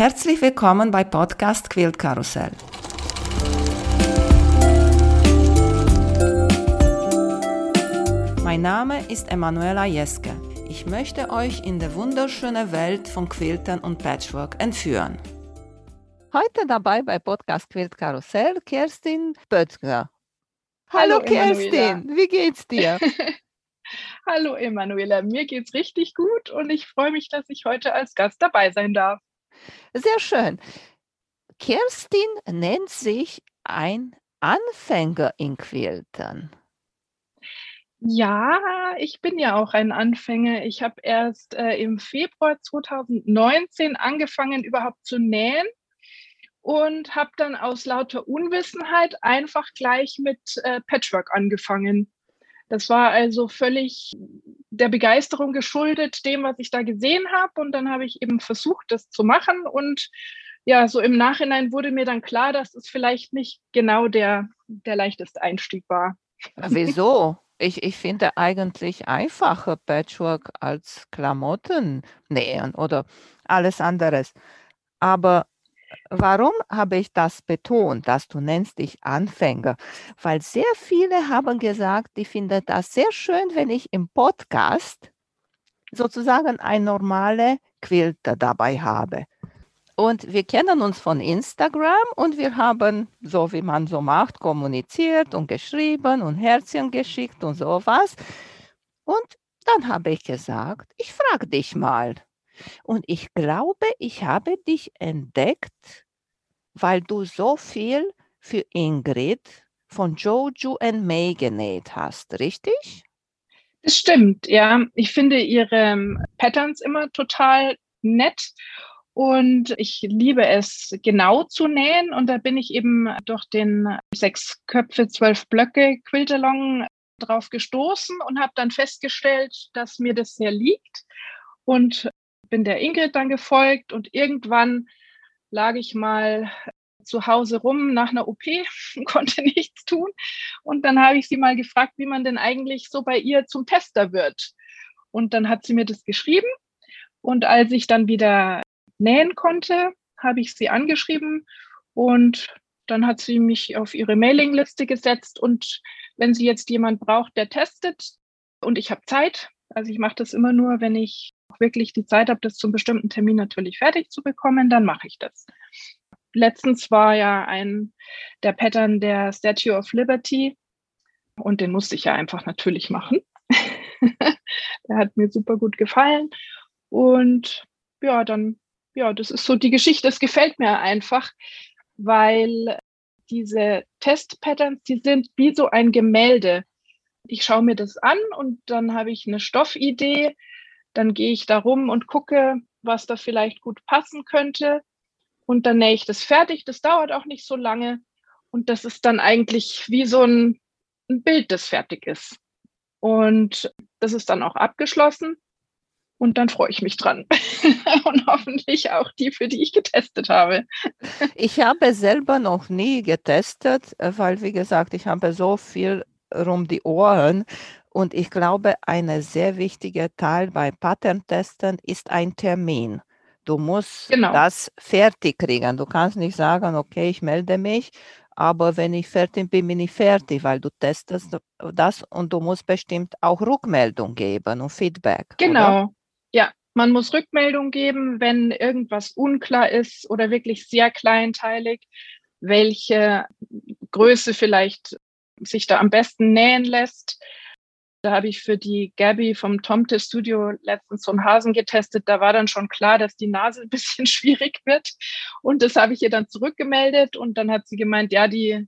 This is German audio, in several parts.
Herzlich willkommen bei Podcast Quilt Karussell. Mein Name ist Emanuela Jeske. Ich möchte euch in die wunderschöne Welt von Quiltern und Patchwork entführen. Heute dabei bei Podcast Quilt Karussell Kerstin Böttger. Hallo, Hallo Kerstin, Emanuela. wie geht's dir? Hallo Emanuela, mir geht's richtig gut und ich freue mich, dass ich heute als Gast dabei sein darf. Sehr schön. Kerstin nennt sich ein Anfänger in Quiltern. Ja, ich bin ja auch ein Anfänger. Ich habe erst äh, im Februar 2019 angefangen, überhaupt zu nähen und habe dann aus lauter Unwissenheit einfach gleich mit äh, Patchwork angefangen. Das war also völlig der Begeisterung geschuldet, dem, was ich da gesehen habe. Und dann habe ich eben versucht, das zu machen. Und ja, so im Nachhinein wurde mir dann klar, dass es vielleicht nicht genau der, der leichteste Einstieg war. Wieso? Ich, ich finde eigentlich einfacher Patchwork als Klamotten nähen oder alles anderes. Aber Warum habe ich das betont, dass du nennst dich Anfänger? Weil sehr viele haben gesagt, die finden das sehr schön, wenn ich im Podcast sozusagen ein normale Quilter dabei habe. Und wir kennen uns von Instagram und wir haben, so wie man so macht, kommuniziert und geschrieben und Herzchen geschickt und sowas. Und dann habe ich gesagt, ich frage dich mal, und ich glaube, ich habe dich entdeckt, weil du so viel für Ingrid von Jojo and May genäht hast, richtig? Das stimmt, ja. Ich finde ihre ähm, Patterns immer total nett und ich liebe es, genau zu nähen. Und da bin ich eben durch den sechs Köpfe, zwölf Blöcke Quiltalong drauf gestoßen und habe dann festgestellt, dass mir das sehr liegt. Und bin der Ingrid dann gefolgt und irgendwann lag ich mal zu Hause rum nach einer OP, konnte nichts tun. Und dann habe ich sie mal gefragt, wie man denn eigentlich so bei ihr zum Tester wird. Und dann hat sie mir das geschrieben. Und als ich dann wieder nähen konnte, habe ich sie angeschrieben und dann hat sie mich auf ihre Mailingliste gesetzt. Und wenn sie jetzt jemand braucht, der testet und ich habe Zeit, also ich mache das immer nur, wenn ich wirklich die Zeit habe, das zum bestimmten Termin natürlich fertig zu bekommen, dann mache ich das. Letztens war ja ein der Pattern der Statue of Liberty und den musste ich ja einfach natürlich machen. der hat mir super gut gefallen und ja, dann ja, das ist so die Geschichte. Es gefällt mir einfach, weil diese Testpatterns, die sind wie so ein Gemälde. Ich schaue mir das an und dann habe ich eine Stoffidee dann gehe ich da rum und gucke, was da vielleicht gut passen könnte. Und dann nähe ich das fertig. Das dauert auch nicht so lange. Und das ist dann eigentlich wie so ein, ein Bild, das fertig ist. Und das ist dann auch abgeschlossen. Und dann freue ich mich dran. und hoffentlich auch die, für die ich getestet habe. ich habe selber noch nie getestet, weil, wie gesagt, ich habe so viel rum die Ohren und ich glaube, ein sehr wichtiger Teil bei Pattern-Testen ist ein Termin. Du musst genau. das fertig kriegen. Du kannst nicht sagen, okay, ich melde mich, aber wenn ich fertig bin, bin ich fertig, weil du testest das und du musst bestimmt auch Rückmeldung geben und Feedback. Genau. Oder? Ja, man muss Rückmeldung geben, wenn irgendwas unklar ist oder wirklich sehr kleinteilig, welche Größe vielleicht sich da am besten nähen lässt. Da habe ich für die Gabby vom Tomte Studio letztens so einen Hasen getestet. Da war dann schon klar, dass die Nase ein bisschen schwierig wird. Und das habe ich ihr dann zurückgemeldet. Und dann hat sie gemeint, ja, die,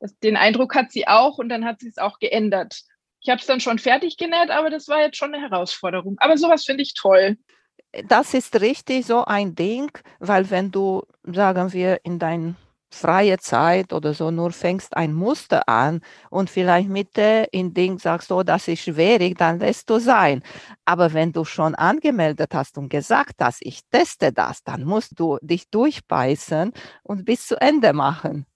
das, den Eindruck hat sie auch. Und dann hat sie es auch geändert. Ich habe es dann schon fertig genäht, aber das war jetzt schon eine Herausforderung. Aber sowas finde ich toll. Das ist richtig so ein Ding, weil wenn du, sagen wir, in dein freie Zeit oder so nur fängst ein Muster an und vielleicht Mitte in Ding sagst, oh, das ist schwierig, dann lässt du sein. Aber wenn du schon angemeldet hast und gesagt hast, ich teste das, dann musst du dich durchbeißen und bis zu Ende machen.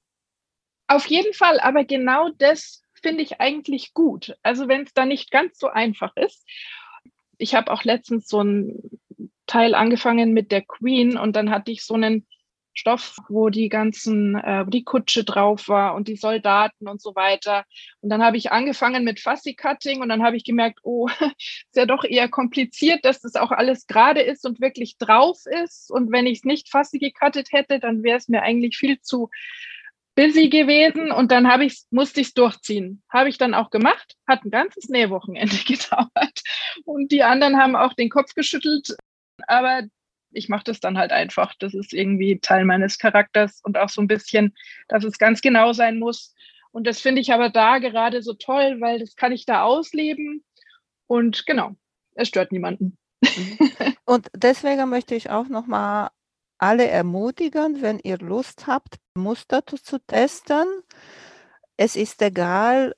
Auf jeden Fall, aber genau das finde ich eigentlich gut. Also wenn es da nicht ganz so einfach ist. Ich habe auch letztens so ein Teil angefangen mit der Queen und dann hatte ich so einen Stoff, wo die ganzen, äh, wo die Kutsche drauf war und die Soldaten und so weiter. Und dann habe ich angefangen mit Fussy Cutting und dann habe ich gemerkt, oh, ist ja doch eher kompliziert, dass das auch alles gerade ist und wirklich drauf ist. Und wenn ich es nicht Fussy gecuttet hätte, dann wäre es mir eigentlich viel zu busy gewesen und dann habe ich musste ich es durchziehen. Habe ich dann auch gemacht, hat ein ganzes Nähwochenende gedauert und die anderen haben auch den Kopf geschüttelt, aber ich mache das dann halt einfach. Das ist irgendwie Teil meines Charakters und auch so ein bisschen, dass es ganz genau sein muss. Und das finde ich aber da gerade so toll, weil das kann ich da ausleben. Und genau, es stört niemanden. Und deswegen möchte ich auch noch mal alle ermutigen, wenn ihr Lust habt, Muster zu testen. Es ist egal,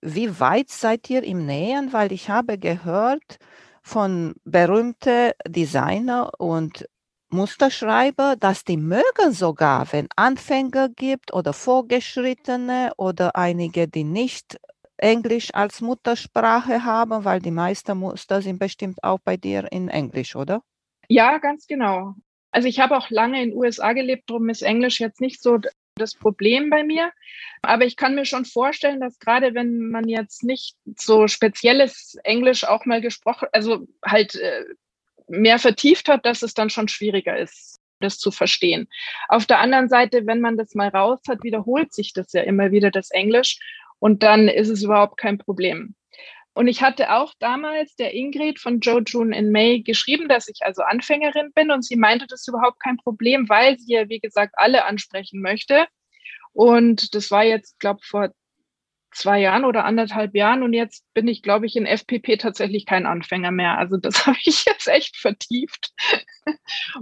wie weit seid ihr im Nähen, weil ich habe gehört, von berühmten Designer und Musterschreiber, dass die mögen sogar, wenn Anfänger gibt oder Vorgeschrittene oder einige, die nicht Englisch als Muttersprache haben, weil die meisten Muster sind bestimmt auch bei dir in Englisch, oder? Ja, ganz genau. Also ich habe auch lange in den USA gelebt, darum ist Englisch jetzt nicht so das Problem bei mir. Aber ich kann mir schon vorstellen, dass gerade wenn man jetzt nicht so spezielles Englisch auch mal gesprochen, also halt äh, mehr vertieft hat, dass es dann schon schwieriger ist, das zu verstehen. Auf der anderen Seite, wenn man das mal raus hat, wiederholt sich das ja immer wieder, das Englisch. Und dann ist es überhaupt kein Problem. Und ich hatte auch damals der Ingrid von Joe June in May geschrieben, dass ich also Anfängerin bin und sie meinte, das ist überhaupt kein Problem, weil sie ja, wie gesagt, alle ansprechen möchte. Und das war jetzt, glaube ich, vor zwei Jahren oder anderthalb Jahren und jetzt bin ich, glaube ich, in FPP tatsächlich kein Anfänger mehr. Also das habe ich jetzt echt vertieft.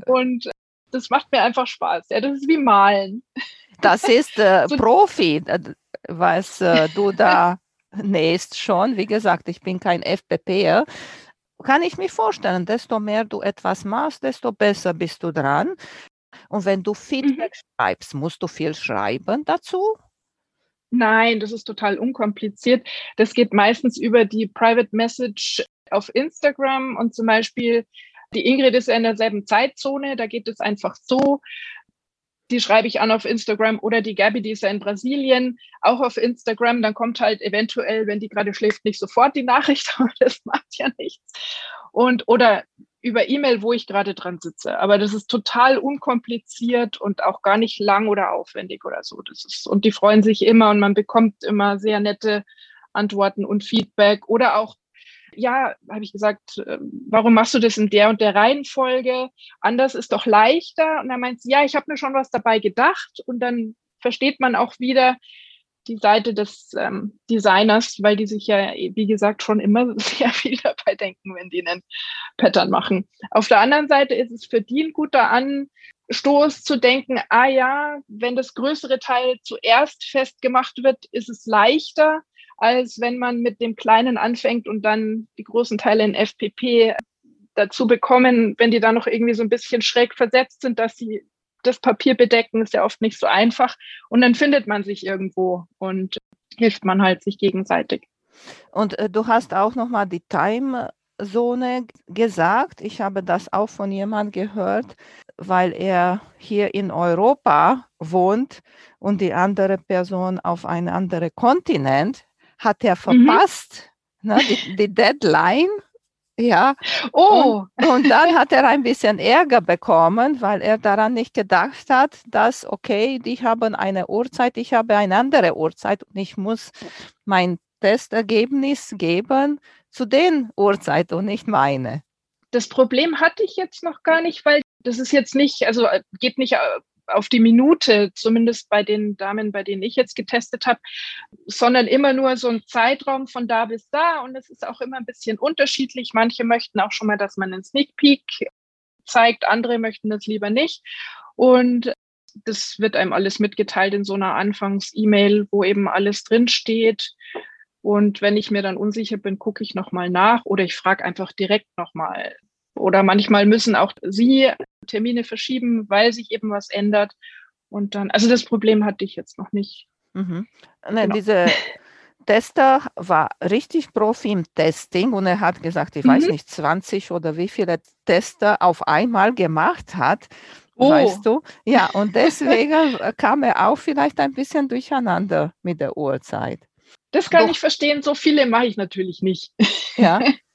Und das macht mir einfach Spaß. Ja, das ist wie Malen. Das ist äh, so, Profi, was äh, du da nähst schon. Wie gesagt, ich bin kein FPPer. Kann ich mir vorstellen, desto mehr du etwas machst, desto besser bist du dran. Und wenn du Feedback mhm. schreibst, musst du viel schreiben dazu? Nein, das ist total unkompliziert. Das geht meistens über die Private Message auf Instagram und zum Beispiel die Ingrid ist ja in derselben Zeitzone, da geht es einfach so die schreibe ich an auf Instagram oder die Gabby, die ist ja in Brasilien, auch auf Instagram. Dann kommt halt eventuell, wenn die gerade schläft, nicht sofort die Nachricht, aber das macht ja nichts. Und oder über E-Mail, wo ich gerade dran sitze. Aber das ist total unkompliziert und auch gar nicht lang oder aufwendig oder so. Das ist, und die freuen sich immer und man bekommt immer sehr nette Antworten und Feedback oder auch ja, habe ich gesagt, ähm, warum machst du das in der und der Reihenfolge? Anders ist doch leichter. Und dann meint sie, ja, ich habe mir schon was dabei gedacht. Und dann versteht man auch wieder die Seite des ähm, Designers, weil die sich ja, wie gesagt, schon immer sehr viel dabei denken, wenn die einen Pattern machen. Auf der anderen Seite ist es für die ein guter Anstoß zu denken, ah ja, wenn das größere Teil zuerst festgemacht wird, ist es leichter, als wenn man mit dem Kleinen anfängt und dann die großen Teile in FPP dazu bekommen, wenn die da noch irgendwie so ein bisschen schräg versetzt sind, dass sie das Papier bedecken, ist ja oft nicht so einfach. Und dann findet man sich irgendwo und hilft man halt sich gegenseitig. Und äh, du hast auch nochmal die Timezone gesagt. Ich habe das auch von jemandem gehört, weil er hier in Europa wohnt und die andere Person auf einem anderen Kontinent hat er mhm. verpasst, mhm. ne, die, die, Deadline. Ja. Oh. Und, und, dann hat er ein bisschen Ärger bekommen, weil er daran nicht gedacht hat, dass, okay, die haben eine Uhrzeit, ich habe eine andere Uhrzeit und ich muss mein Testergebnis geben zu den Uhrzeit und nicht meine. Das Problem hatte ich jetzt noch gar nicht, weil das ist jetzt nicht, also äh, geht nicht äh, auf die Minute, zumindest bei den Damen, bei denen ich jetzt getestet habe, sondern immer nur so ein Zeitraum von da bis da. Und es ist auch immer ein bisschen unterschiedlich. Manche möchten auch schon mal, dass man einen Sneak Peek zeigt, andere möchten das lieber nicht. Und das wird einem alles mitgeteilt in so einer Anfangs-E-Mail, wo eben alles drinsteht. Und wenn ich mir dann unsicher bin, gucke ich nochmal nach oder ich frage einfach direkt nochmal oder manchmal müssen auch sie Termine verschieben, weil sich eben was ändert. Und dann, also das Problem hatte ich jetzt noch nicht. Mhm. Nein, genau. Diese Tester war richtig Profi im Testing und er hat gesagt, ich mhm. weiß nicht, 20 oder wie viele Tester auf einmal gemacht hat. Oh. Weißt du? Ja, und deswegen kam er auch vielleicht ein bisschen durcheinander mit der Uhrzeit. Das kann Doch. ich verstehen, so viele mache ich natürlich nicht. Ja.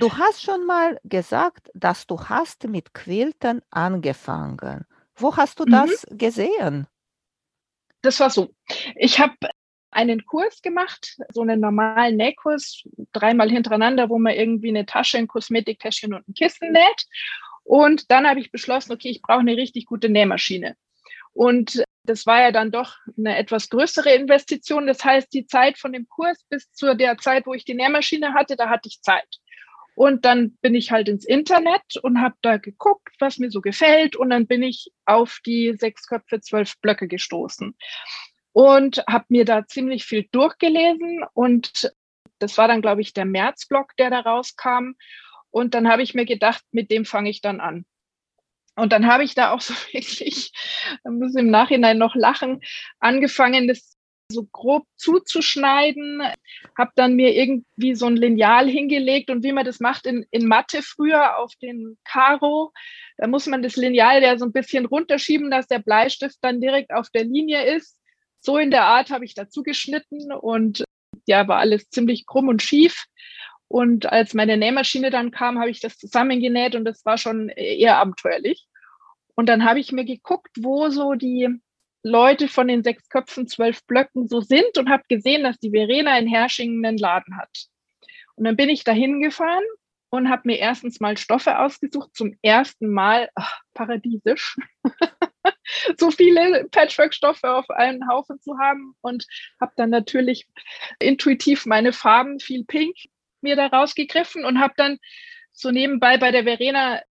Du hast schon mal gesagt, dass du hast mit Quilten angefangen. Wo hast du mhm. das gesehen? Das war so. Ich habe einen Kurs gemacht, so einen normalen Nähkurs, dreimal hintereinander, wo man irgendwie eine Tasche, ein Kosmetiktäschchen und ein Kissen näht. Und dann habe ich beschlossen, okay, ich brauche eine richtig gute Nähmaschine. Und das war ja dann doch eine etwas größere Investition. Das heißt, die Zeit von dem Kurs bis zu der Zeit, wo ich die Nähmaschine hatte, da hatte ich Zeit. Und dann bin ich halt ins Internet und habe da geguckt, was mir so gefällt. Und dann bin ich auf die sechs Köpfe, zwölf Blöcke gestoßen und habe mir da ziemlich viel durchgelesen. Und das war dann, glaube ich, der Märzblock, der da rauskam. Und dann habe ich mir gedacht, mit dem fange ich dann an. Und dann habe ich da auch so wirklich, da muss ich im Nachhinein noch lachen, angefangen, das so grob zuzuschneiden, habe dann mir irgendwie so ein Lineal hingelegt und wie man das macht in, in Mathe früher auf den Karo, da muss man das Lineal ja so ein bisschen runterschieben, dass der Bleistift dann direkt auf der Linie ist. So in der Art habe ich dazu geschnitten und ja, war alles ziemlich krumm und schief. Und als meine Nähmaschine dann kam, habe ich das zusammengenäht und das war schon eher abenteuerlich. Und dann habe ich mir geguckt, wo so die Leute von den sechs Köpfen, zwölf Blöcken so sind und habe gesehen, dass die Verena in Herschingen einen Laden hat. Und dann bin ich da hingefahren und habe mir erstens mal Stoffe ausgesucht, zum ersten Mal, ach, paradiesisch, so viele Patchwork-Stoffe auf einen Haufen zu haben und habe dann natürlich intuitiv meine Farben, viel Pink, mir da rausgegriffen und habe dann so nebenbei bei der Verena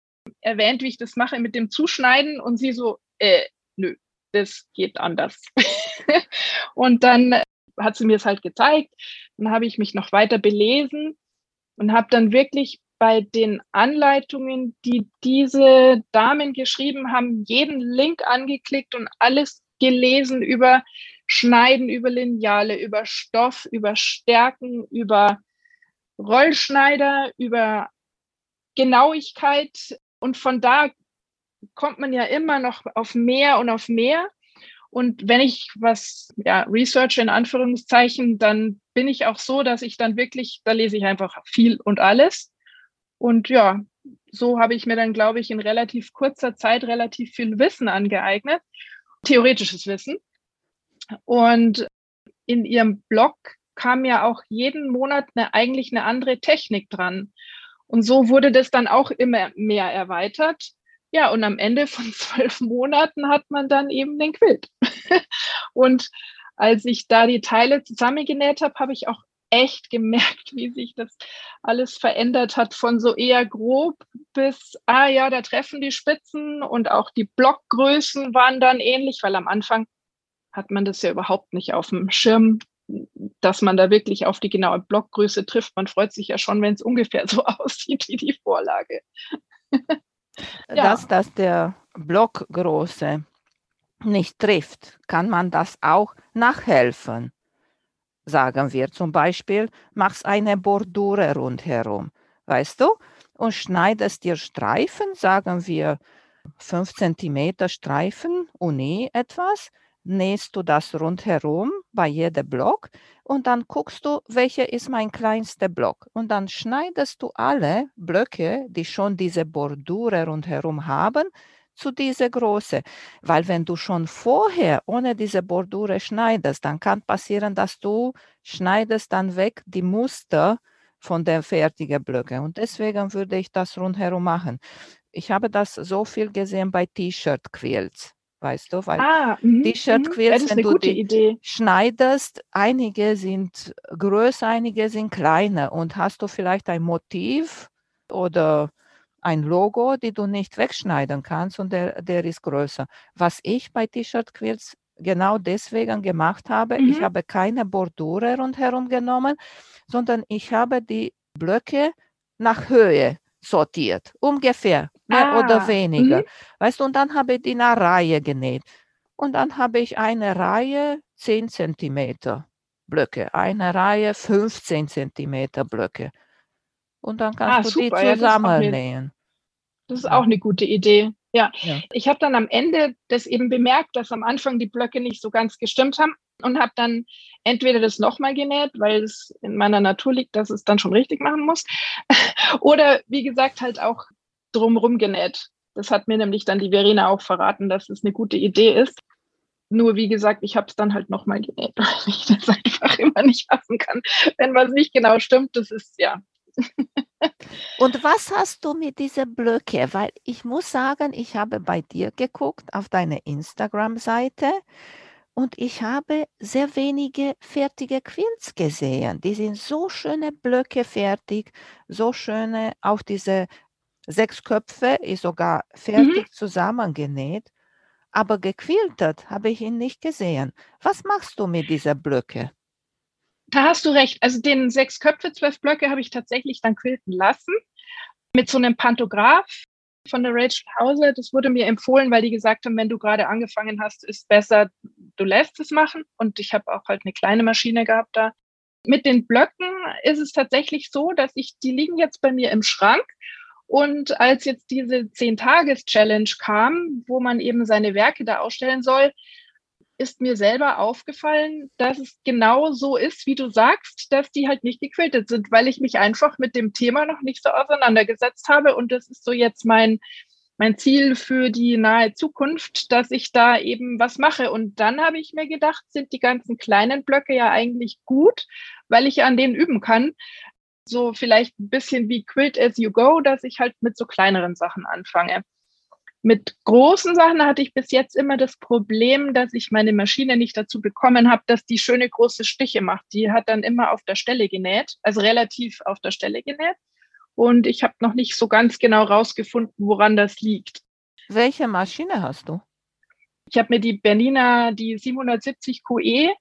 erwähnt, wie ich das mache mit dem Zuschneiden und sie so, äh, nö, das geht anders. und dann hat sie mir es halt gezeigt. Dann habe ich mich noch weiter belesen und habe dann wirklich bei den Anleitungen, die diese Damen geschrieben haben, jeden Link angeklickt und alles gelesen über Schneiden, über Lineale, über Stoff, über Stärken, über Rollschneider, über Genauigkeit. Und von da kommt man ja immer noch auf mehr und auf mehr. Und wenn ich was, ja, Research in Anführungszeichen, dann bin ich auch so, dass ich dann wirklich, da lese ich einfach viel und alles. Und ja, so habe ich mir dann, glaube ich, in relativ kurzer Zeit relativ viel Wissen angeeignet, theoretisches Wissen. Und in ihrem Blog kam ja auch jeden Monat eine, eigentlich eine andere Technik dran. Und so wurde das dann auch immer mehr erweitert. Ja, und am Ende von zwölf Monaten hat man dann eben den Quilt. und als ich da die Teile zusammengenäht habe, habe ich auch echt gemerkt, wie sich das alles verändert hat, von so eher grob bis, ah ja, da treffen die Spitzen und auch die Blockgrößen waren dann ähnlich, weil am Anfang hat man das ja überhaupt nicht auf dem Schirm, dass man da wirklich auf die genaue Blockgröße trifft. Man freut sich ja schon, wenn es ungefähr so aussieht wie die Vorlage. Ja. Dass das der Blockgröße nicht trifft, kann man das auch nachhelfen sagen wir zum Beispiel, machst eine Bordure rundherum, weißt du, und schneidest dir Streifen, sagen wir 5 cm Streifen Uni etwas, nähst du das rundherum bei jedem Block und dann guckst du, welcher ist mein kleinster Block. Und dann schneidest du alle Blöcke, die schon diese Bordure rundherum haben, zu dieser Größe. Weil wenn du schon vorher ohne diese Bordure schneidest, dann kann passieren, dass du schneidest dann weg die Muster von den fertigen Blöcken. Und deswegen würde ich das rundherum machen. Ich habe das so viel gesehen bei T-Shirt-Quilts. Weißt du, weil ah, mhm, T-Shirt-Quilts, mhm. wenn du die Idee. schneidest, einige sind größer, einige sind kleiner und hast du vielleicht ein Motiv oder ein Logo, die du nicht wegschneiden kannst und der, der ist größer. Was ich bei T-Shirt-Quilts genau deswegen gemacht habe, mhm. ich habe keine Bordure rundherum genommen, sondern ich habe die Blöcke nach Höhe sortiert, ungefähr, mehr ah. oder weniger. Mhm. Weißt du, und dann habe ich die in einer Reihe genäht. Und dann habe ich eine Reihe 10 Zentimeter Blöcke, eine Reihe 15 Zentimeter Blöcke. Und dann kannst Ah, du super, die ja, das ist auch 'ne zusammennähen. das ist auch 'ne gute Idee. Ja. Ja. Ich habe dann am Ende das eben bemerkt, dass am Anfang die Blöcke nicht so ganz gestimmt haben und habe dann entweder das noch mal genäht, weil es in meiner Natur liegt, dass es dann schon richtig machen muss, oder wie gesagt, halt auch drumrum genäht. Das hat mir nämlich dann die Verena auch verraten, dass es 'ne gute Idee ist. Nur wie gesagt, ich habe es dann halt noch mal genäht, weil ich das einfach immer nicht fassen kann. Wenn was nicht genau stimmt, das ist ja. Und was hast du mit dieser Blöcke? Weil ich muss sagen, ich habe bei dir geguckt auf deine Instagram-Seite und ich habe sehr wenige fertige Quilts gesehen. Die sind so schöne Blöcke fertig, so schöne auch diese 6 Köpfe ist sogar Mhm. fertig zusammengenäht, aber gequiltet habe ich ihn nicht gesehen. Was machst du mit dieser Blöcke? Da hast du recht. Also den 6 Köpfe, 12 Blöcke habe ich tatsächlich dann quilten lassen mit so 'nem Pantograph von der Rachel Hauser. Das wurde mir empfohlen, weil die gesagt haben: „Wenn du grade angefangen hast, ist besser, du lässt es machen.“ Und ich habe auch halt 'ne kleine Maschine gehabt da. Mit den Blöcken ist es tatsächlich so, dass ich die liegen jetzt bei mir im Schrank und als jetzt diese 10-Tages-Challenge kam, wo man eben seine Werke da ausstellen soll, ist mir selber aufgefallen, dass es genau so ist, wie du sagst, dass die halt nicht gequiltet sind, weil ich mich einfach mit dem Thema noch nicht so auseinandergesetzt habe und das ist so jetzt mein mein Ziel für die nahe Zukunft, dass ich da eben was mache. Und dann habe ich mir gedacht, sind die ganzen kleinen Blöcke ja eigentlich gut, weil ich an denen üben kann. So vielleicht 'n bisschen wie Quilt as you go, dass ich halt mit so kleineren Sachen anfange. Mit großen Sachen hatte ich bis jetzt immer das Problem, dass ich meine Maschine nicht dazu bekommen habe, dass die schöne große Stiche macht. Die hat dann immer auf der Stelle genäht, also relativ auf der Stelle genäht. Und ich habe noch nicht so ganz genau rausgefunden, woran das liegt. Welche Maschine hast du? Ich habe mir die Bernina, die 770 QE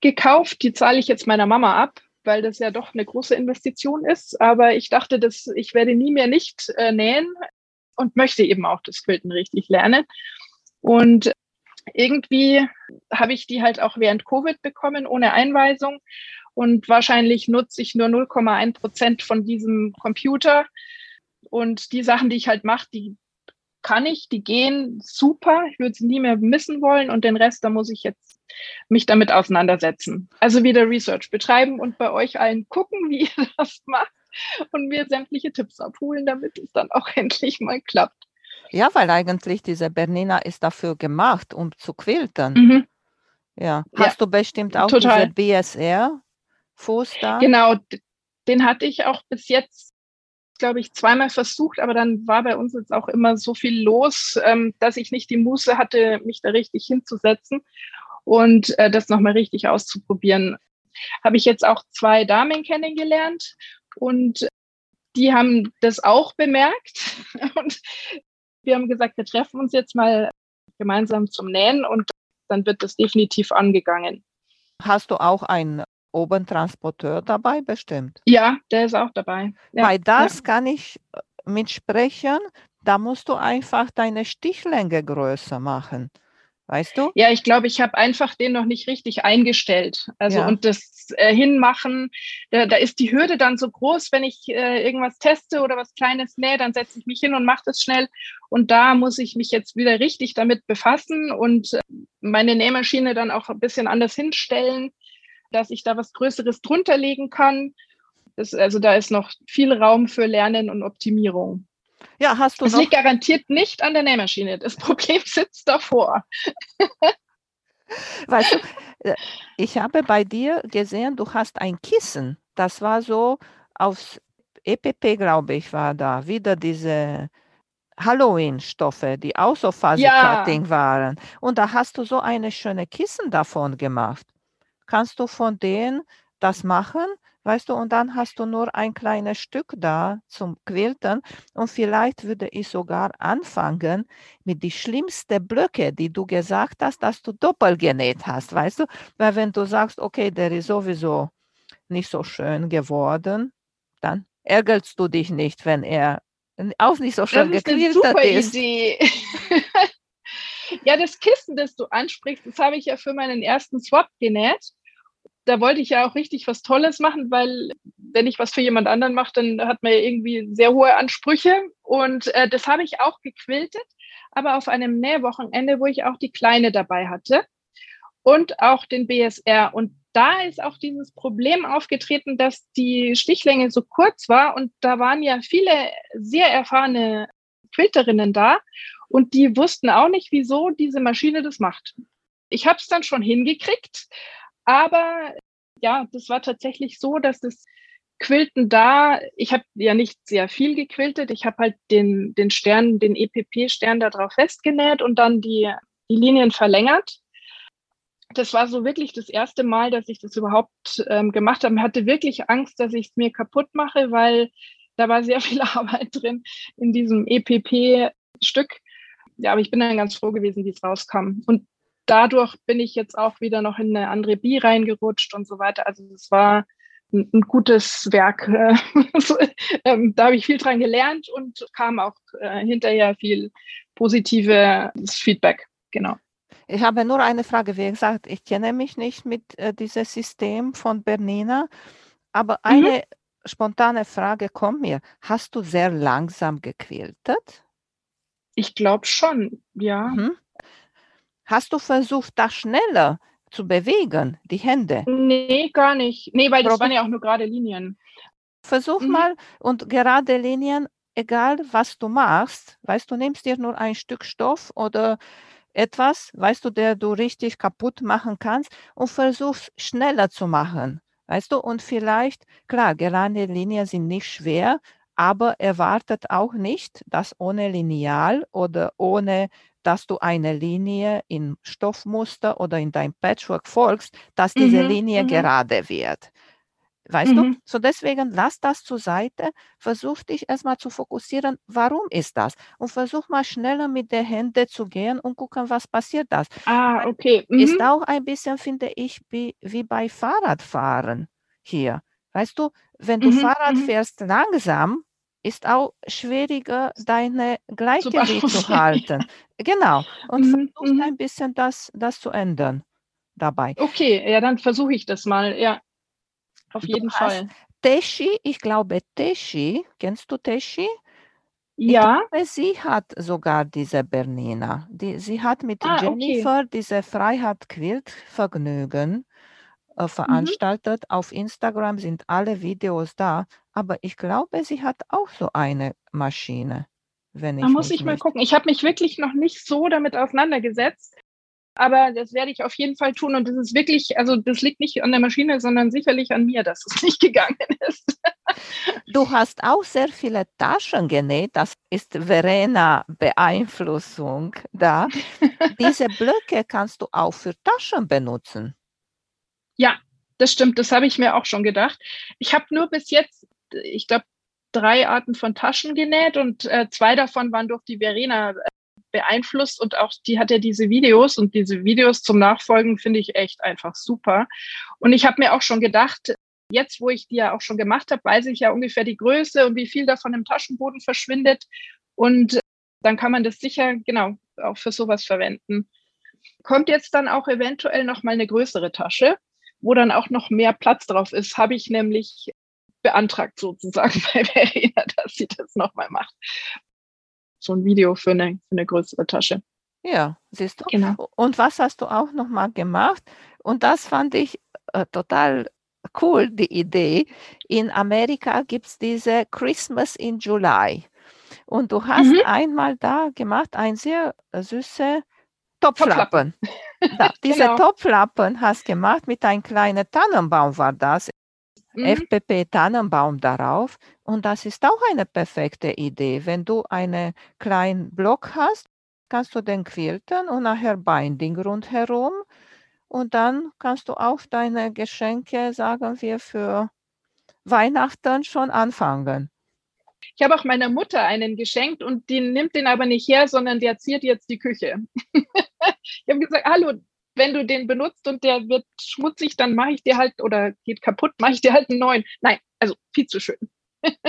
gekauft. Die zahle ich jetzt meiner Mama ab, weil das ja doch 'ne große Investition ist. Aber ich dachte, dass ich werde nie mehr nicht, äh, nähen und möchte eben auch das Quilten richtig lernen. Und irgendwie habe ich die halt auch während Covid bekommen, ohne Einweisung. Und wahrscheinlich nutze ich nur 0,1 % von diesem Computer. Und die Sachen, die ich halt mache, die kann ich, die gehen super. Ich würde sie nie mehr missen wollen und den Rest, da muss ich jetzt mich damit auseinandersetzen. Also wieder Research betreiben und bei euch allen gucken, wie ihr das macht und mir sämtliche Tipps abholen, damit es dann auch endlich mal klappt. Ja, weil eigentlich diese Bernina ist dafür gemacht, um zu quilten. Mhm. Ja. Ja, Hast du bestimmt auch total. diese BSR-Fuß da? Genau, den hatte ich auch bis jetzt, glaube ich, zweimal versucht, aber dann war bei uns jetzt auch immer so viel los, ähm, dass ich nicht die Muße hatte, mich da richtig hinzusetzen und, äh, das noch mal richtig auszuprobieren. Habe ich jetzt auch 2 Damen kennengelernt und die haben das auch bemerkt und wir haben gesagt, wir treffen uns jetzt mal gemeinsam zum Nähen und dann wird das definitiv angegangen. Hast du auch einen Obentransporteur dabei bestimmt? Ja, der ist auch dabei. Ja, Weil das ja. kann ich, äh, mitsprechen. Da musst du einfach deine Stichlänge größer machen. Weißt du? Ja, ich glaube, ich habe einfach den noch nicht richtig eingestellt. Also Ja. und das, äh, Hinmachen, da da ist die Hürde dann so groß, wenn ich, äh, irgendwas teste oder was Kleines nähe, dann setze ich mich hin und mache das schnell. Und da muss ich mich jetzt wieder richtig damit befassen und, äh, meine Nähmaschine dann auch 'n bisschen anders hinstellen, dass ich da was Größeres drunter legen kann. Das also, da ist noch viel Raum für Lernen und Optimierung. Ja, hast du Es liegt garantiert nicht an der Nähmaschine. Das Problem sitzt davor. Weißt du, äh, ich habe bei dir gesehen, du hast ein Kissen. Das war so aufs EPP, glaube ich, war da. Wieder diese Halloween-Stoffe, die auch so Fuzzy Ja. Waren. Und da hast du so eine schöne Kissen davon gemacht. Kannst du von denen das machen, weißt du? Und dann hast du nur ein kleines Stück da zum Quilten. Und vielleicht würde ich sogar anfangen mit die schlimmste Blöcke, die du gesagt hast, dass du doppelt genäht hast, weißt du? Weil wenn du sagst: „Okay, der ist sowieso nicht so schön geworden“, dann ärgerst du dich nicht, wenn er auch nicht so schön ist gequiltet ist. Ja, das Kissen, das du ansprichst, das habe ich ja für meinen ersten Swap genäht. Da wollte ich ja auch richtig was Tolles machen, weil wenn ich was für jemand anderen mache, dann hat man ja irgendwie sehr hohe Ansprüche. Und äh, das habe ich auch gequiltet, aber auf einem Nähwochenende, wo ich auch die Kleine dabei hatte und auch den BSR. Und da ist auch dieses Problem aufgetreten, dass die Stichlänge so kurz war und da waren ja viele sehr erfahrene Quilterinnen da und die wussten auch nicht, wieso diese Maschine das macht. Ich habe es dann schon hingekriegt, aber ja, das war tatsächlich so, dass das Quilten da, ich habe ja nicht sehr viel gequiltet, ich habe halt den, den Stern, den EPP-Stern da drauf festgenäht und dann die, die Linien verlängert. Das war so wirklich das erste Mal, dass ich das überhaupt ähm, gemacht habe. Ich hatte wirklich Angst, dass ich es mir kaputt mache, weil da war sehr viel Arbeit drin in diesem EPP-Stück. Ja, aber ich bin dann ganz froh gewesen, wie es rauskam. Und dadurch bin ich jetzt auch wieder noch in eine andere Bi reingerutscht und so weiter. Also es war ein, ein gutes Werk. Ähm, da habe ich viel dran gelernt und kam auch äh, hinterher viel positives Feedback. Genau. Ich habe nur eine Frage. Wie gesagt, ich kenne mich nicht mit äh, diesem System von Bernina, aber mhm. eine mhm. spontane Frage kommt mir. Hast du sehr langsam gequiltet? Ich glaube schon, ja. Mhm. Hast du versucht, das schneller zu bewegen, die Hände? Nee, gar nicht. Nee, weil das waren ja auch nur gerade Linien. Versuch mhm. mal und gerade Linien, egal was du machst, weißt du, nimmst dir nur ein Stück Stoff oder etwas, weißt du, der du richtig kaputt machen kannst und versuchst schneller zu machen. Weißt du, und vielleicht, klar, gerade Linien sind nicht schwer, aber erwartet auch nicht, dass ohne Lineal oder ohne dass du eine Linie im Stoffmuster oder in dein Patchwork folgst, dass diese mhm, Linie mhm. gerade wird. Weißt mhm. du? So deswegen lass das zur Seite, versuch dich erstmal zu fokussieren, warum ist das? Und versuch mal schneller mit der Hände zu gehen und gucken, was passiert das. Ah, okay. Mhm. Ist auch ein bisschen, finde ich, wie, wie bei Fahrradfahren hier. Weißt du, wenn du mhm, Fahrrad mhm. fährst langsam, ist auch schwieriger, deine Gleichgewicht zu halten. Genau. Und mhm. versuch mhm. ein bisschen das, das zu ändern dabei. Okay, ja, dann versuche ich das mal. Ja, auf du jeden Fall. Teshi, ich glaube Teshi, kennst du Teshi? Ja. Glaube, sie hat sogar diese Bernina. Die, sie hat mit ah, Jennifer okay. diese Freiheit-Quilt-Vergnügen äh, mhm. veranstaltet. Mhm. Auf Instagram sind alle Videos da. Aber ich glaube, sie hat auch so eine Maschine. Wenn da muss ich mal gucken. Ich habe mich wirklich noch nicht so damit auseinandergesetzt. Aber das werde ich auf jeden Fall tun. Und das ist wirklich, also das liegt nicht an der Maschine, sondern sicherlich an mir, dass es nicht gegangen ist. Du hast auch sehr viele Taschen genäht. Das ist Verena-Beeinflussung da. Diese Blöcke kannst du auch für Taschen benutzen. Ja, das stimmt. Das habe ich mir auch schon gedacht. Ich habe nur bis jetzt ich glaube, drei Arten von Taschen genäht und äh, zwei davon waren durch die Verena äh, beeinflusst und auch die hat ja diese Videos und diese Videos zum Nachfolgen finde ich echt einfach super. Und ich habe mir auch schon gedacht, jetzt wo ich die ja auch schon gemacht habe, weiß ich ja ungefähr die Größe und wie viel davon im Taschenboden verschwindet und dann kann man das sicher genau auch für sowas verwenden. Kommt jetzt dann auch eventuell noch mal eine größere Tasche, wo dann auch noch mehr Platz drauf ist, habe ich nämlich beantragt sozusagen bei Verena, dass sie das nochmal macht. So ein Video für eine, für eine größere Tasche. Ja, siehst du. Genau. Und was hast du auch nochmal gemacht? Und das fand ich äh, total cool, die Idee. In Amerika gibt es diese Christmas in July. Und du hast mhm. einmal da gemacht, ein sehr äh, süße Topflappen. Topflappen. Da, diese genau. Topflappen hast gemacht mit einem kleinen Tannenbaum war das mhm. FPP Tannenbaum darauf. Und das ist auch eine perfekte Idee. Wenn du einen kleinen Block hast, kannst du den quilten und nachher Binding rundherum. Und dann kannst du auch deine Geschenke, sagen wir, für Weihnachten schon anfangen. Ich habe auch meiner Mutter einen geschenkt und die nimmt den aber nicht her, sondern der ziert jetzt die Küche. ich habe gesagt, hallo, wenn du den benutzt und der wird schmutzig, dann mache ich dir halt oder geht kaputt, mache ich dir halt einen neuen. Nein, also viel zu schön.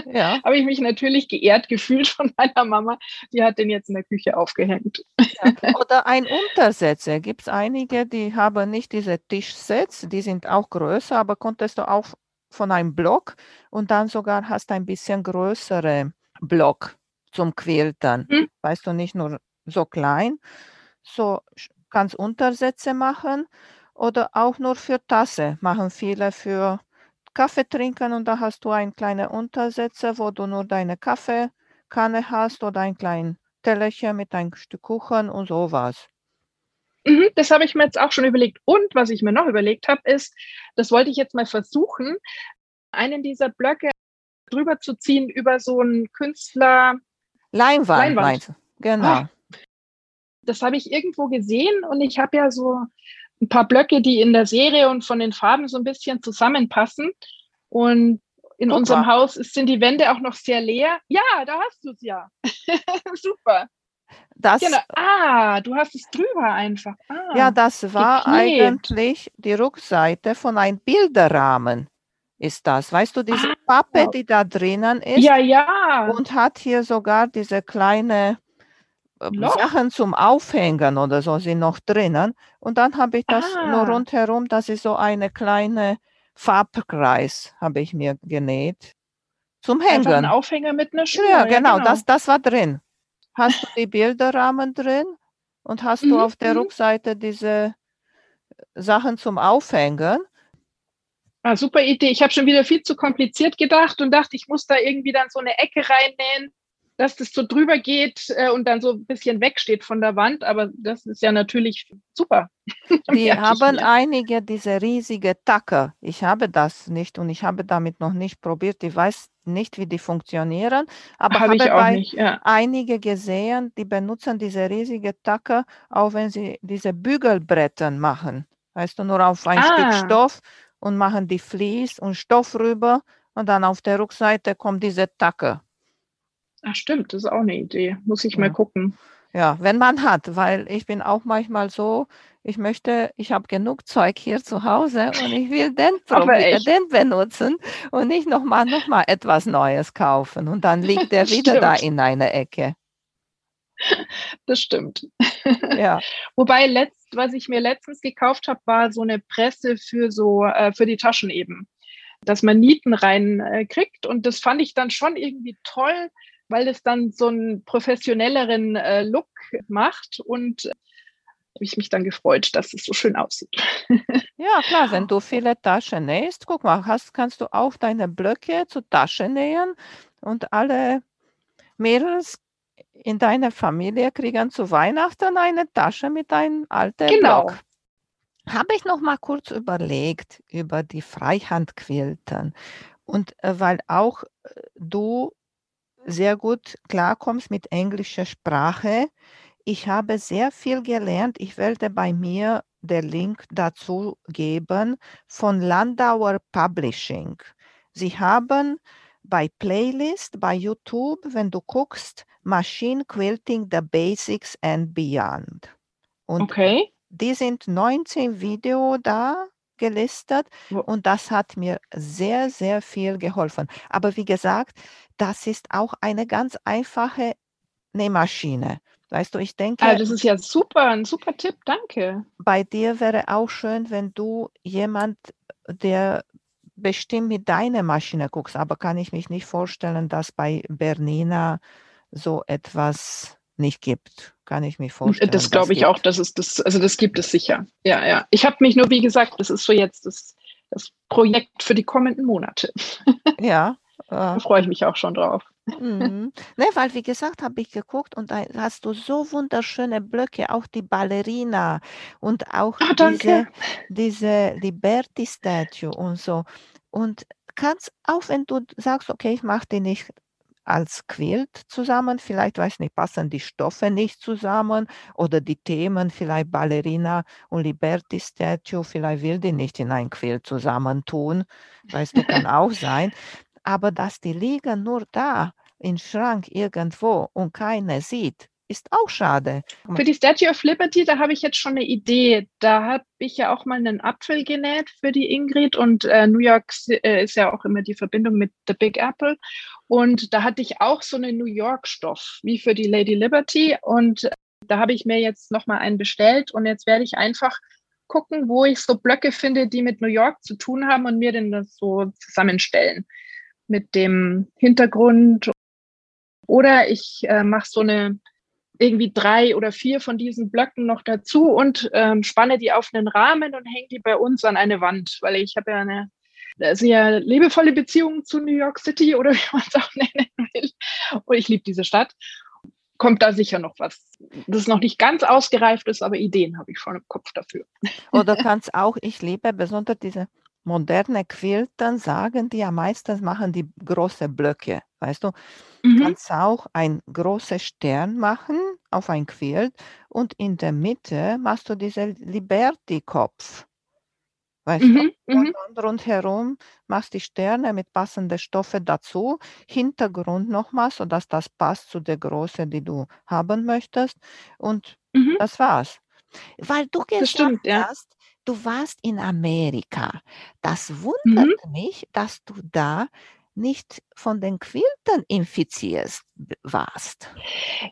ja. habe ich mich natürlich geehrt gefühlt von meiner Mama. Die hat den jetzt in der Küche aufgehängt. Ja. Oder ein Untersetzer. Gibt es einige, die haben nicht diese Tischsets, die sind auch größer, aber konntest du auch von einem Block und dann sogar hast ein bisschen größere Block zum Quiltern. Hm. Weißt du, nicht nur so klein. So kannst Untersätze machen oder auch nur für Tasse. Machen viele für Kaffee trinken und da hast du einen kleinen Untersetzer, wo du nur deine Kaffeekanne hast oder ein kleines Tellerchen mit einem Stück Kuchen und sowas. Mhm, das habe ich mir jetzt auch schon überlegt. Und was ich mir noch überlegt habe, ist, das wollte ich jetzt mal versuchen, einen dieser Blöcke drüber zu ziehen über so einen Künstler. Leinwand. Leinwand. Genau. Ah, das habe ich irgendwo gesehen und ich habe ja so ein paar Blöcke, die in der Serie und von den Farben so ein bisschen zusammenpassen. Und in Guck unserem. Haus sind die Wände auch noch sehr leer. Ja, da hast du es ja. Super. Das, genau. Ah, du hast es drüber einfach. Ah, ja, das war geklebt. eigentlich die Rückseite von einem Bilderrahmen. Ist das, weißt du, diese ah, Pappe, die da drinnen ist. Ja, ja. Und hat hier sogar diese kleine Loch? Sachen zum Aufhängen oder so sind noch drinnen. Und dann habe ich das ah. nur rundherum, das ist so eine kleine Farbkreis, habe ich mir genäht. Zum Hängen. Einfach ein Aufhänger mit einer Schnur. Ja, genau, ja, genau. Das, das war drin. Hast du die Bilderrahmen drin und hast mhm. du auf der mhm. Rückseite diese Sachen zum Aufhängen. Ah, super Idee. Ich habe schon wieder viel zu kompliziert gedacht und dachte, ich muss da irgendwie dann so eine Ecke reinnähen dass das so drüber geht äh, und dann so ein bisschen wegsteht von der Wand, aber das ist ja natürlich super. Die haben einige diese riesige Tacker. Ich habe das nicht und ich habe damit noch nicht probiert. Ich weiß nicht, wie die funktionieren, aber habe, habe bei nicht, ja. einige gesehen, die benutzen diese riesige Tacker, auch wenn sie diese Bügelbretter machen. Weißt du, nur auf ein ah. Stück Stoff und machen die Vlies und Stoff rüber und dann auf der Rückseite kommt diese Tacke. Ach stimmt, das ist auch eine Idee. Muss ich ja. mal gucken. Ja, wenn man hat, weil ich bin auch manchmal so, ich möchte, ich habe genug Zeug hier zu Hause und ich will den, probieren, den benutzen und nicht nochmal noch mal etwas Neues kaufen. Und dann liegt der wieder da in einer Ecke. Das stimmt. Ja. Wobei letzt, was ich mir letztens gekauft habe, war so eine Presse für so äh, für die Taschen eben, dass man Nieten reinkriegt. Äh, und das fand ich dann schon irgendwie toll, weil es dann so einen professionelleren äh, Look macht und äh, habe ich mich dann gefreut, dass es so schön aussieht. Ja, klar, wenn du viele Taschen nähst, guck mal, hast, kannst du auch deine Blöcke zu Taschen nähen und alle Mädels in deiner Familie kriegen zu Weihnachten eine Tasche mit einem alten genau. Block. Habe ich noch mal kurz überlegt über die Freihandquilten und äh, weil auch äh, du sehr gut klarkommst mit englischer Sprache. Ich habe sehr viel gelernt. Ich werde bei mir den Link dazu geben von Landauer Publishing. Sie haben bei Playlist, bei YouTube, wenn du guckst, Machine Quilting the Basics and Beyond. Und okay. die sind 19 Videos da gelistet und das hat mir sehr, sehr viel geholfen. Aber wie gesagt, das ist auch eine ganz einfache Nähmaschine. Weißt du, ich denke. Also das ist ja super, ein super Tipp, danke. Bei dir wäre auch schön, wenn du jemand, der bestimmt mit deiner Maschine guckst, aber kann ich mich nicht vorstellen, dass bei Bernina so etwas nicht gibt. Kann ich mir vorstellen. Das glaube ich gibt. auch, dass es das, also das gibt es sicher. Ja, ja. Ich habe mich nur, wie gesagt, das ist so jetzt das, das Projekt für die kommenden Monate. Ja. da freue ich mich auch schon drauf. Mhm. Ne, weil wie gesagt, habe ich geguckt und da hast du so wunderschöne Blöcke, auch die Ballerina und auch oh, diese, diese Liberty Statue und so. Und kannst auch, wenn du sagst, okay, ich mache die nicht als Quilt zusammen. Vielleicht, weiß nicht, passen die Stoffe nicht zusammen oder die Themen, vielleicht Ballerina und Liberty Statue, vielleicht will die nicht in ein Quilt zusammentun. Weißt du, kann auch sein. Aber dass die liegen nur da im Schrank irgendwo und keiner sieht, ist auch schade. Für die Statue of Liberty, da habe ich jetzt schon eine Idee. Da habe ich ja auch mal einen Apfel genäht für die Ingrid und äh, New York äh, ist ja auch immer die Verbindung mit The Big Apple. Und da hatte ich auch so einen New York-Stoff, wie für die Lady Liberty. Und da habe ich mir jetzt nochmal einen bestellt und jetzt werde ich einfach gucken, wo ich so Blöcke finde, die mit New York zu tun haben und mir den das so zusammenstellen mit dem Hintergrund. Oder ich äh, mache so eine irgendwie drei oder vier von diesen Blöcken noch dazu und ähm, spanne die auf einen Rahmen und hänge die bei uns an eine Wand, weil ich habe ja eine sehr liebevolle Beziehung zu New York City oder wie man es auch nennen will. Und ich liebe diese Stadt. Kommt da sicher noch was, das noch nicht ganz ausgereift ist, aber Ideen habe ich schon im Kopf dafür. Oder kannst auch, ich liebe besonders diese moderne Quilten, sagen die ja meistens machen die große Blöcke, weißt du. Mhm. Kannst auch ein großer Stern machen auf ein Quilt und in der Mitte machst du diesen Liberty-Kopf. Weißt mhm, du? Und dann rundherum machst die Sterne mit passenden Stoffen dazu, Hintergrund nochmal, sodass das passt zu der Größe, die du haben möchtest. Und mhm. das war's. Weil du gesagt stimmt, ja. hast, du warst in Amerika. Das wundert mhm. mich, dass du da nicht von den Quiltern infiziert warst.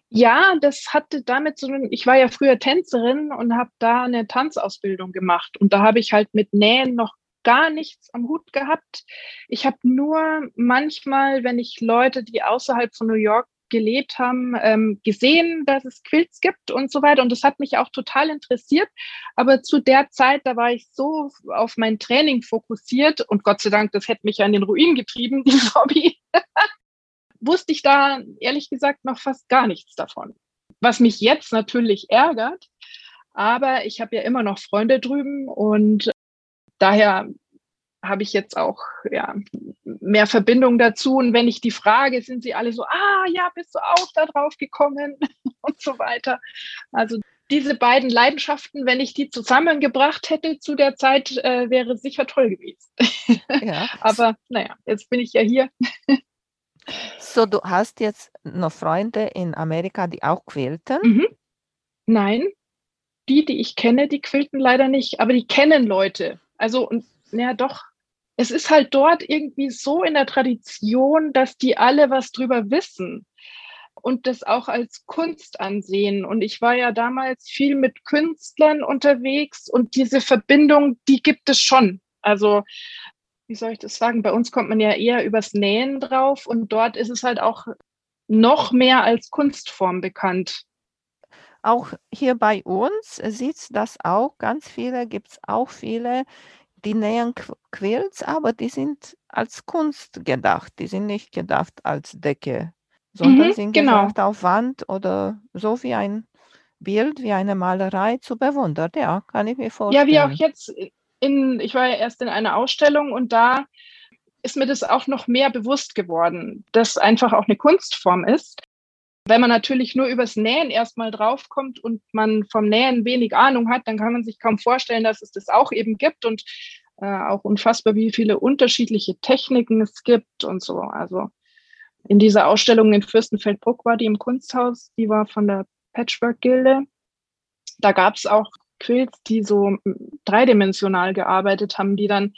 Ja, das hatte damit zu tun, ich war ja früher Tänzerin und habe da eine Tanzausbildung gemacht. Und da habe ich halt mit Nähen noch gar nichts am Hut gehabt. Ich habe nur manchmal, wenn ich Leute, die außerhalb von New York gelebt haben, ähm, gesehen, dass es Quilts gibt und so weiter. Und das hat mich auch total interessiert. Aber zu der Zeit, da war ich so auf mein Training fokussiert und Gott sei Dank, das hätte mich ja in den Ruin getrieben, dieses Hobby. Wusste ich da ehrlich gesagt noch fast gar nichts davon. Was mich jetzt natürlich ärgert, aber ich habe ja immer noch Freunde drüben und daher habe ich jetzt auch ja, mehr Verbindung dazu. Und wenn ich die frage, sind sie alle so, ah ja, bist du auch da drauf gekommen und so weiter. Also diese beiden Leidenschaften, wenn ich die zusammengebracht hätte zu der Zeit, äh, wäre sicher toll gewesen. Ja. Aber naja, jetzt bin ich ja hier. So, du hast jetzt noch Freunde in Amerika, die auch quälten? Mhm. Nein, die, die ich kenne, die quilten leider nicht, aber die kennen Leute. Also, und ja, doch, es ist halt dort irgendwie so in der Tradition, dass die alle was drüber wissen und das auch als Kunst ansehen. Und ich war ja damals viel mit Künstlern unterwegs und diese Verbindung, die gibt es schon. Also, wie soll ich das sagen? Bei uns kommt man ja eher übers Nähen drauf und dort ist es halt auch noch mehr als Kunstform bekannt. Auch hier bei uns sieht es das auch ganz viele, gibt es auch viele, die nähen Quilts, aber die sind als Kunst gedacht. Die sind nicht gedacht als Decke, sondern mhm, sind genau. gedacht auf Wand oder so wie ein Bild, wie eine Malerei zu bewundern. Ja, kann ich mir vorstellen. Ja, wie auch jetzt in, ich war ja erst in einer Ausstellung und da ist mir das auch noch mehr bewusst geworden, dass einfach auch eine Kunstform ist. Wenn man natürlich nur übers Nähen erstmal draufkommt und man vom Nähen wenig Ahnung hat, dann kann man sich kaum vorstellen, dass es das auch eben gibt und äh, auch unfassbar, wie viele unterschiedliche Techniken es gibt und so. Also in dieser Ausstellung in Fürstenfeldbruck war die im Kunsthaus, die war von der Patchwork-Gilde. Da gab es auch Quilts, die so dreidimensional gearbeitet haben, die dann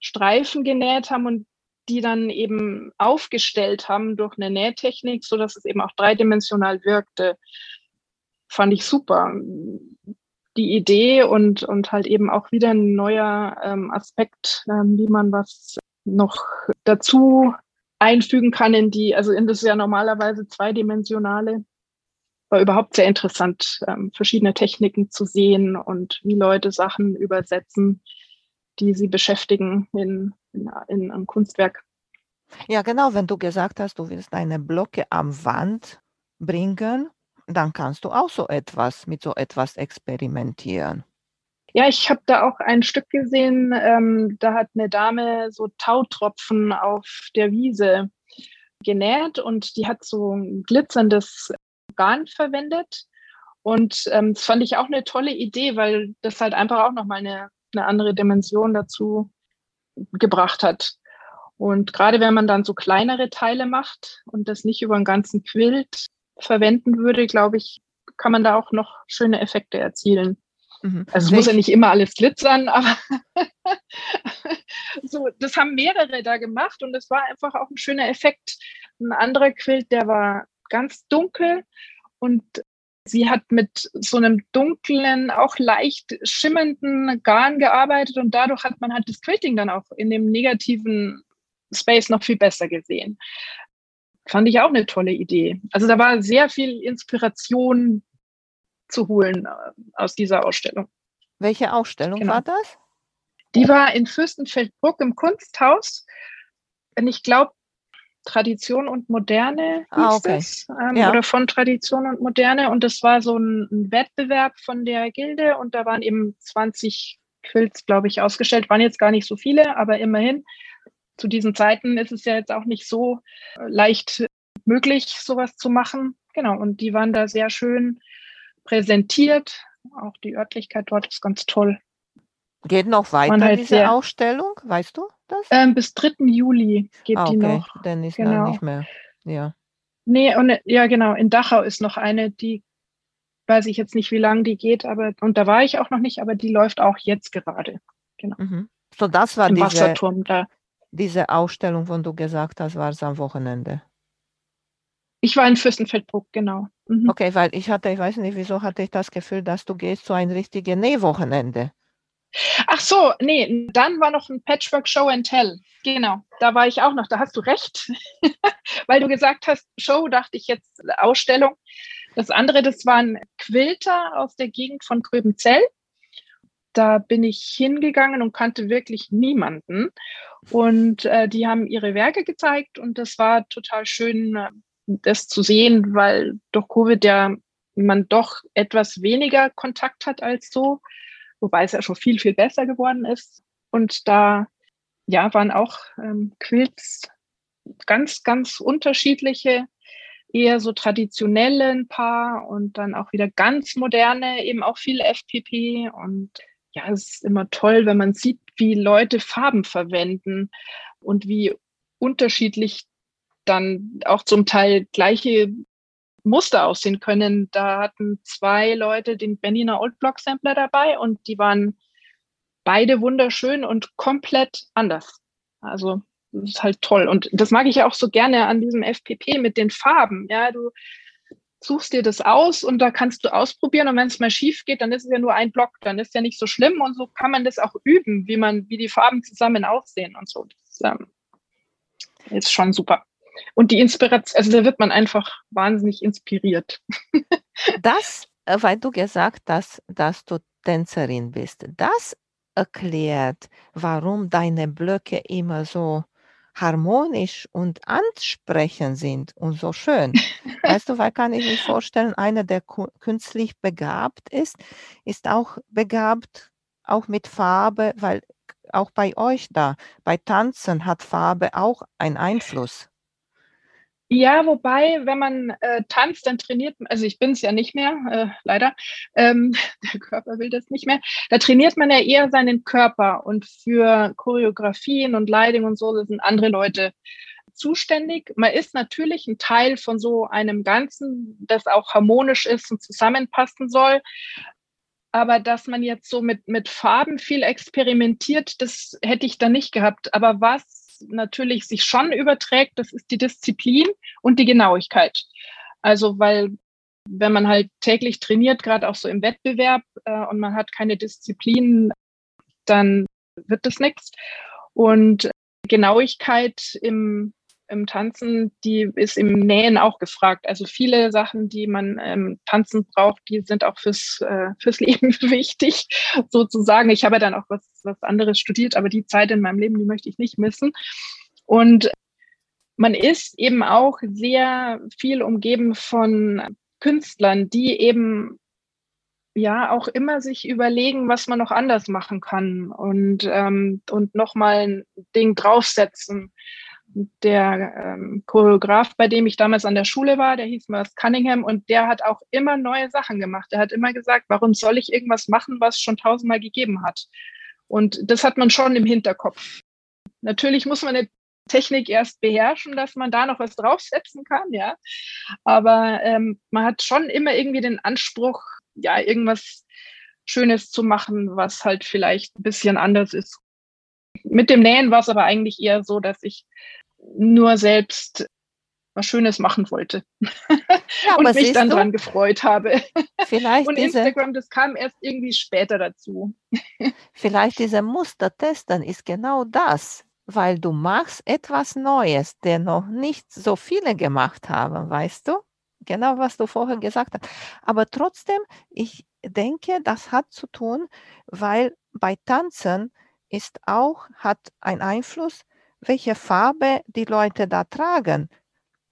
Streifen genäht haben und die dann eben aufgestellt haben durch eine Nähtechnik, so dass es eben auch dreidimensional wirkte. Fand ich super. Die Idee und, und halt eben auch wieder ein neuer ähm, Aspekt, ähm, wie man was noch dazu einfügen kann in die, also in das ja normalerweise zweidimensionale. War überhaupt sehr interessant, ähm, verschiedene Techniken zu sehen und wie Leute Sachen übersetzen, die sie beschäftigen in, in, in einem Kunstwerk. Ja, genau, wenn du gesagt hast, du willst eine Blocke am Wand bringen, dann kannst du auch so etwas mit so etwas experimentieren. Ja, ich habe da auch ein Stück gesehen, ähm, da hat eine Dame so Tautropfen auf der Wiese genäht und die hat so ein glitzerndes Garn verwendet. Und ähm, das fand ich auch eine tolle Idee, weil das halt einfach auch nochmal eine, eine andere Dimension dazu gebracht hat. Und gerade wenn man dann so kleinere Teile macht und das nicht über den ganzen Quilt, verwenden würde, glaube ich, kann man da auch noch schöne Effekte erzielen. Mhm. Also es muss ja nicht immer alles glitzern, aber so, das haben mehrere da gemacht und es war einfach auch ein schöner Effekt. Ein anderer Quilt, der war ganz dunkel und sie hat mit so einem dunklen, auch leicht schimmernden Garn gearbeitet und dadurch hat man halt das Quilting dann auch in dem negativen Space noch viel besser gesehen. Fand ich auch eine tolle Idee. Also da war sehr viel Inspiration zu holen äh, aus dieser Ausstellung. Welche Ausstellung genau. war das? Die war in Fürstenfeldbruck im Kunsthaus. Und ich glaube, Tradition und Moderne ah, hieß ah, okay. es, ähm, ja. oder von Tradition und Moderne. Und das war so ein, ein, Wettbewerb von der Gilde und da waren eben 20 Quilts, glaube ich, ausgestellt. Waren jetzt gar nicht so viele, aber immerhin. Zu diesen Zeiten ist es ja jetzt auch nicht so äh, leicht möglich, sowas zu machen. Genau, und die waren da sehr schön präsentiert. Auch die Örtlichkeit dort ist ganz toll. Geht noch weiter halt diese sehr, Ausstellung, weißt du das? Ähm, bis 3. Juli geht ah, okay. die noch. Dann ist genau. nicht mehr. Ja. Nee, und ja, genau. In Dachau ist noch eine, die weiß ich jetzt nicht, wie lange die geht, aber und da war ich auch noch nicht, aber die läuft auch jetzt gerade. Genau. Mhm. So, das war Im diese, Wasserturm da. diese Ausstellung, von du gesagt hast, war es am Wochenende. Ich war in Fürstenfeldbruck, genau. Mhm. Okay, weil ich hatte, ich weiß nicht, wieso hatte ich das Gefühl, dass du gehst zu einem richtigen Nähwochenende. Ach so, nee, dann war noch ein Patchwork Show and Tell. Genau, da war ich auch noch. Da hast du recht, weil du gesagt hast, Show, dachte ich jetzt Ausstellung. Das andere, das waren Quilter aus der Gegend von Gröbenzell. Da bin ich hingegangen und kannte wirklich niemanden. Und äh, die haben ihre Werke gezeigt und das war total schön, äh, das zu sehen, weil durch Covid ja man doch etwas weniger Kontakt hat als so wobei es ja schon viel, viel besser geworden ist. Und da ja, waren auch ähm, Quilts ganz, ganz unterschiedliche, eher so traditionelle ein paar und dann auch wieder ganz moderne, eben auch viel FPP. Und ja, es ist immer toll, wenn man sieht, wie Leute Farben verwenden und wie unterschiedlich dann auch zum Teil gleiche Muster aussehen können. Da hatten zwei Leute den Berliner Old Block Sampler dabei und die waren beide wunderschön und komplett anders. Also das ist halt toll. Und das mag ich ja auch so gerne an diesem FPP mit den Farben. Ja, du suchst dir das aus und da kannst du ausprobieren. Und wenn es mal schief geht, dann ist es ja nur ein Block, dann ist ja nicht so schlimm. Und so kann man das auch üben, wie man, wie die Farben zusammen aussehen und so. Das ähm, ist schon super. Und die Inspiration, also da wird man einfach wahnsinnig inspiriert. das, äh, weil du gesagt hast, dass du Tänzerin bist, das erklärt, warum deine Blöcke immer so harmonisch und ansprechend sind und so schön. Weißt du, weil kann ich mir vorstellen, einer, der künstlich begabt ist, ist auch begabt, auch mit Farbe, weil auch bei euch da, bei Tanzen hat Farbe auch einen Einfluss. Ja, wobei, wenn man äh, tanzt, dann trainiert man, also ich bin es ja nicht mehr, äh, leider, ähm, der Körper will das nicht mehr, da trainiert man ja eher seinen Körper und für Choreografien und Lighting und so sind andere Leute zuständig. Man ist natürlich ein Teil von so einem Ganzen, das auch harmonisch ist und zusammenpassen soll. Aber dass man jetzt so mit, mit Farben viel experimentiert, das hätte ich da nicht gehabt. Aber was natürlich sich schon überträgt, das ist die Disziplin und die Genauigkeit. Also weil wenn man halt täglich trainiert, gerade auch so im Wettbewerb äh, und man hat keine Disziplin, dann wird das nichts. Und Genauigkeit im im Tanzen, die ist im Nähen auch gefragt. Also viele Sachen, die man ähm, Tanzen braucht, die sind auch fürs, äh, fürs Leben wichtig, sozusagen. Ich habe dann auch was, was anderes studiert, aber die Zeit in meinem Leben, die möchte ich nicht missen. Und man ist eben auch sehr viel umgeben von Künstlern, die eben ja auch immer sich überlegen, was man noch anders machen kann und, ähm, und nochmal ein Ding draufsetzen der ähm, Choreograf, bei dem ich damals an der Schule war, der hieß Merce Cunningham und der hat auch immer neue Sachen gemacht. Er hat immer gesagt, warum soll ich irgendwas machen, was schon tausendmal gegeben hat? Und das hat man schon im Hinterkopf. Natürlich muss man nicht Technik erst beherrschen, dass man da noch was draufsetzen kann, ja. Aber ähm, man hat schon immer irgendwie den Anspruch, ja, irgendwas Schönes zu machen, was halt vielleicht ein bisschen anders ist. Mit dem Nähen war es aber eigentlich eher so, dass ich nur selbst was Schönes machen wollte ja, und mich dann du? dran gefreut habe. Vielleicht und diese, Instagram, das kam erst irgendwie später dazu. vielleicht dieser Mustertest, dann ist genau das, weil du machst etwas Neues, der noch nicht so viele gemacht haben, weißt du? Genau, was du vorher gesagt hast. Aber trotzdem, ich denke, das hat zu tun, weil bei Tanzen ist auch, hat ein Einfluss, welche Farbe die Leute da tragen.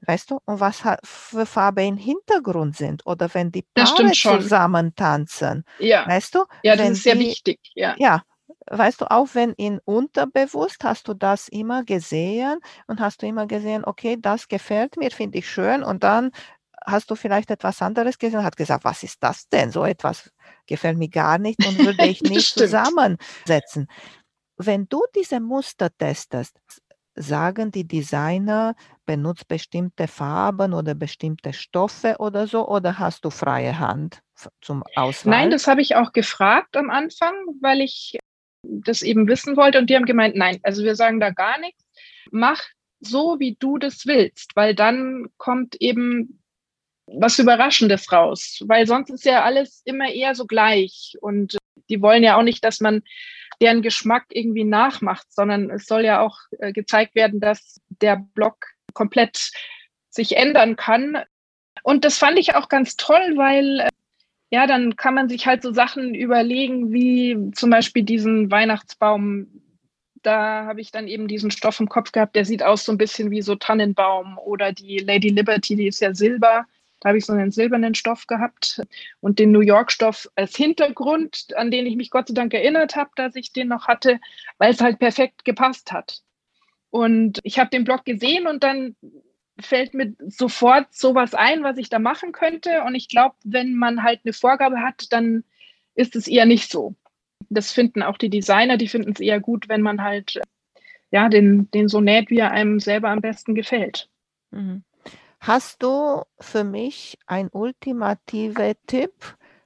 Weißt du, und was für Farbe im Hintergrund sind oder wenn die Paare zusammen tanzen. Ja. Weißt du? Ja, das ist sehr die, wichtig. Ja. ja, weißt du, auch wenn in unterbewusst hast du das immer gesehen und hast du immer gesehen, okay, das gefällt mir, finde ich schön und dann hast du vielleicht etwas anderes gesehen und hat gesagt, was ist das denn? So etwas gefällt mir gar nicht und würde ich nicht zusammensetzen. Wenn du diese Muster testest, sagen die Designer, benutzt bestimmte Farben oder bestimmte Stoffe oder so, oder hast du freie Hand zum Auswahl? Nein, das habe ich auch gefragt am Anfang, weil ich das eben wissen wollte und die haben gemeint, nein, also wir sagen da gar nichts. Mach so, wie du das willst, weil dann kommt eben was Überraschendes raus, weil sonst ist ja alles immer eher so gleich und die wollen ja auch nicht, dass man deren Geschmack irgendwie nachmacht, sondern es soll ja auch äh, gezeigt werden, dass der Blog komplett sich ändern kann. Und das fand ich auch ganz toll, weil äh, ja, dann kann man sich halt so Sachen überlegen, wie zum Beispiel diesen Weihnachtsbaum. Da habe ich dann eben diesen Stoff im Kopf gehabt, der sieht aus so ein bisschen wie so Tannenbaum oder die Lady Liberty, die ist ja Silber. Da habe ich so einen silbernen Stoff gehabt und den New York-Stoff als Hintergrund, an den ich mich Gott sei Dank erinnert habe, dass ich den noch hatte, weil es halt perfekt gepasst hat. Und ich habe den Blog gesehen und dann fällt mir sofort sowas ein, was ich da machen könnte. Und ich glaube, wenn man halt eine Vorgabe hat, dann ist es eher nicht so. Das finden auch die Designer, die finden es eher gut, wenn man halt ja, den, den so näht, wie er einem selber am besten gefällt. Mhm. Hast du für mich ein ultimativer Tipp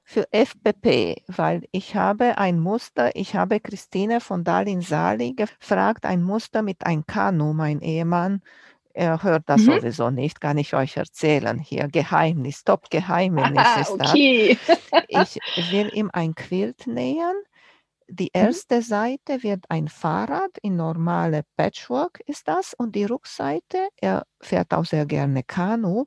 für FPP? Weil ich habe ein Muster, ich habe Christine von Dalin Sali gefragt, ein Muster mit einem Kanu, mein Ehemann. Er hört das mhm. sowieso nicht, kann ich euch erzählen. Hier Geheimnis, Top-Geheimnis ist okay. das. Ich will ihm ein Quilt nähen die mhm. erste Seite wird ein Fahrrad in normale Patchwork ist das und die Rückseite, er fährt auch sehr gerne Kanu,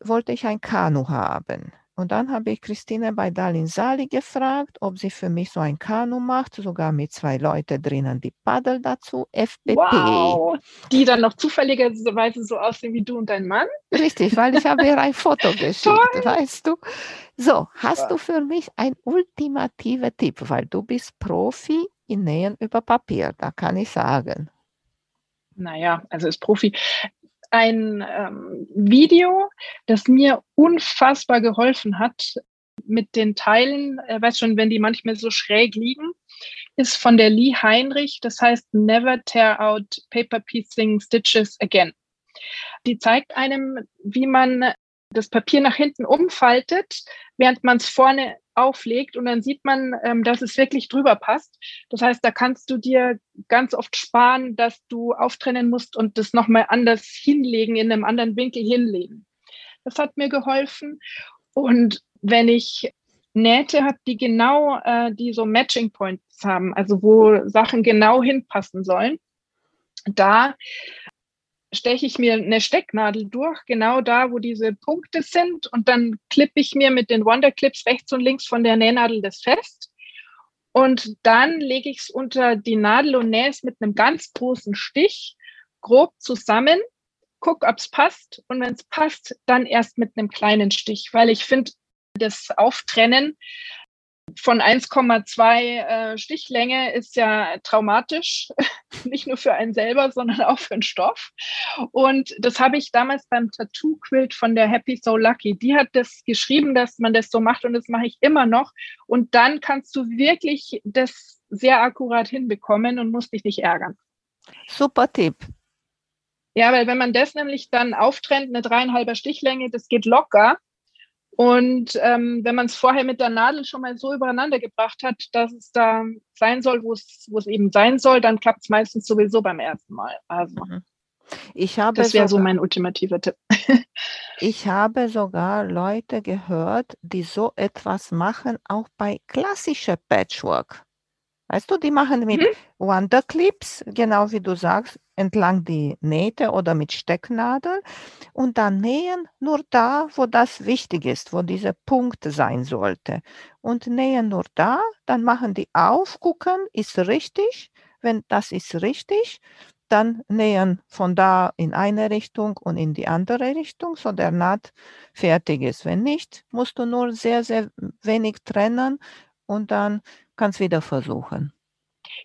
wollte ich ein Kanu haben. Und dann habe ich Christine bei Dalin Sali gefragt, ob sie für mich so ein Kanu macht, sogar mit zwei Leuten drinnen, die paddeln dazu, FPP. Wow, die dann noch zufälligerweise so aussehen wie du und dein Mann? Richtig, weil ich habe ihr ein Foto geschickt, weißt du. So, hast ja. du für mich ein ultimativer Tipp, weil du bist Profi in Nähen über Papier, da kann ich sagen. Naja, also ist Profi ein ähm, Video, das mir unfassbar geholfen hat mit den Teilen, äh, weiß schon, wenn die manchmal so schräg liegen, ist von der Lee Heinrich, das heißt Never Tear Out Paper Piecing Stitches Again. Die zeigt einem, wie man das Papier nach hinten umfaltet, während man es vorne auflegt und dann sieht man, ähm, dass es wirklich drüber passt. Das heißt, da kannst du dir ganz oft sparen, dass du auftrennen musst und das nochmal anders hinlegen, in einem anderen Winkel hinlegen. Das hat mir geholfen. Und wenn ich Nähte habe, die genau, äh, die so Matching Points haben, also wo Sachen genau hinpassen sollen, da steche ich mir eine Stecknadel durch, genau da, wo diese Punkte sind. Und dann klippe ich mir mit den Wonder Clips rechts und links von der Nähnadel das fest. Und dann lege ich es unter die Nadel und nähe es mit einem ganz großen Stich grob zusammen, guck, ob es passt. Und wenn es passt, dann erst mit einem kleinen Stich, weil ich finde, das Auftrennen von 1,2 äh, Stichlänge ist ja traumatisch, nicht nur für einen selber, sondern auch für den Stoff. Und das habe ich damals beim Tattoo-Quilt von der Happy So Lucky. Die hat das geschrieben, dass man das so macht und das mache ich immer noch. Und dann kannst du wirklich das sehr akkurat hinbekommen und musst dich nicht ärgern. Super Tipp. Ja, weil wenn man das nämlich dann auftrennt, eine dreieinhalber Stichlänge, das geht locker. Und ähm, wenn man es vorher mit der Nadel schon mal so übereinander gebracht hat, dass es da sein soll, wo es eben sein soll, dann klappt es meistens sowieso beim ersten Mal. Also mhm. ich habe das wäre so mein ultimativer Tipp. ich habe sogar Leute gehört, die so etwas machen, auch bei klassischer Patchwork. Weißt du, die machen mit mhm. Wonderclips, genau wie du sagst, entlang die Nähte oder mit Stecknadeln und dann nähen nur da, wo das wichtig ist, wo dieser Punkt sein sollte. Und nähen nur da, dann machen die auf, gucken, ist richtig. Wenn das ist richtig, dann nähen von da in eine Richtung und in die andere Richtung, so der Naht fertig ist. Wenn nicht, musst du nur sehr, sehr wenig trennen und dann kannst wieder versuchen.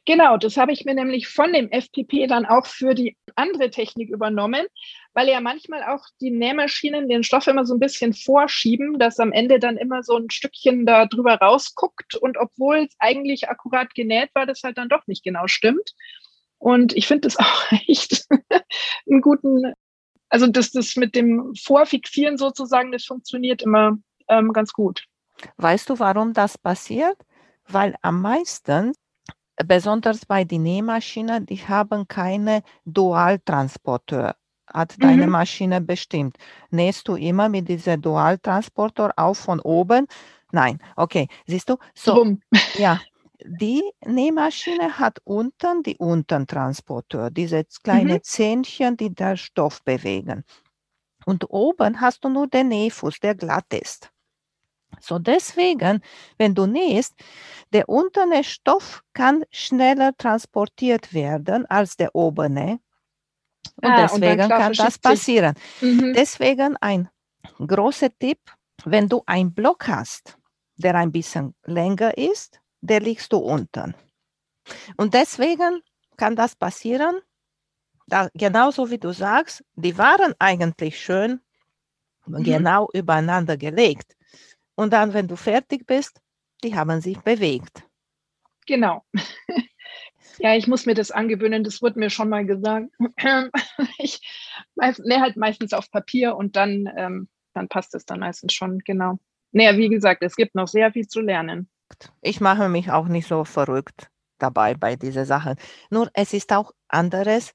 Genau, das habe ich mir nämlich von dem FPP dann auch für die andere Technik übernommen, weil ja manchmal auch die Nähmaschinen den Stoff immer so ein bisschen vorschieben, dass am Ende dann immer so ein Stückchen da drüber rausguckt und obwohl es eigentlich akkurat genäht war, das halt dann doch nicht genau stimmt. Und ich finde das auch echt einen guten, also das, das mit dem Vorfixieren sozusagen, das funktioniert immer ähm, ganz gut. Weißt du, warum das passiert? Weil am meisten, besonders bei den Nähmaschinen, die haben keine Dualtransporteur. Hat deine mhm. Maschine bestimmt. Nähst du immer mit diesem Dualtransporter auf von oben? Nein, okay. Siehst du? So, ja, die Nähmaschine hat unten die Untertransporteur, diese kleinen mhm. Zähnchen, die den Stoff bewegen. Und oben hast du nur den Nähfuß, der glatt ist. So deswegen, wenn du nähst, der unterne Stoff kann schneller transportiert werden als der obere. Und ah, deswegen und kann das passieren. Mhm. Deswegen ein großer Tipp, wenn du einen Block hast, der ein bisschen länger ist, der liegst du unten. Und deswegen kann das passieren, da, genauso wie du sagst, die waren eigentlich schön mhm. genau übereinander gelegt. Und dann, wenn du fertig bist, die haben sich bewegt. Genau. ja, ich muss mir das angewöhnen, das wurde mir schon mal gesagt. ich nähe halt meistens auf Papier und dann, ähm, dann passt es dann meistens schon, genau. Naja, wie gesagt, es gibt noch sehr viel zu lernen. Ich mache mich auch nicht so verrückt dabei bei dieser Sache. Nur es ist auch anderes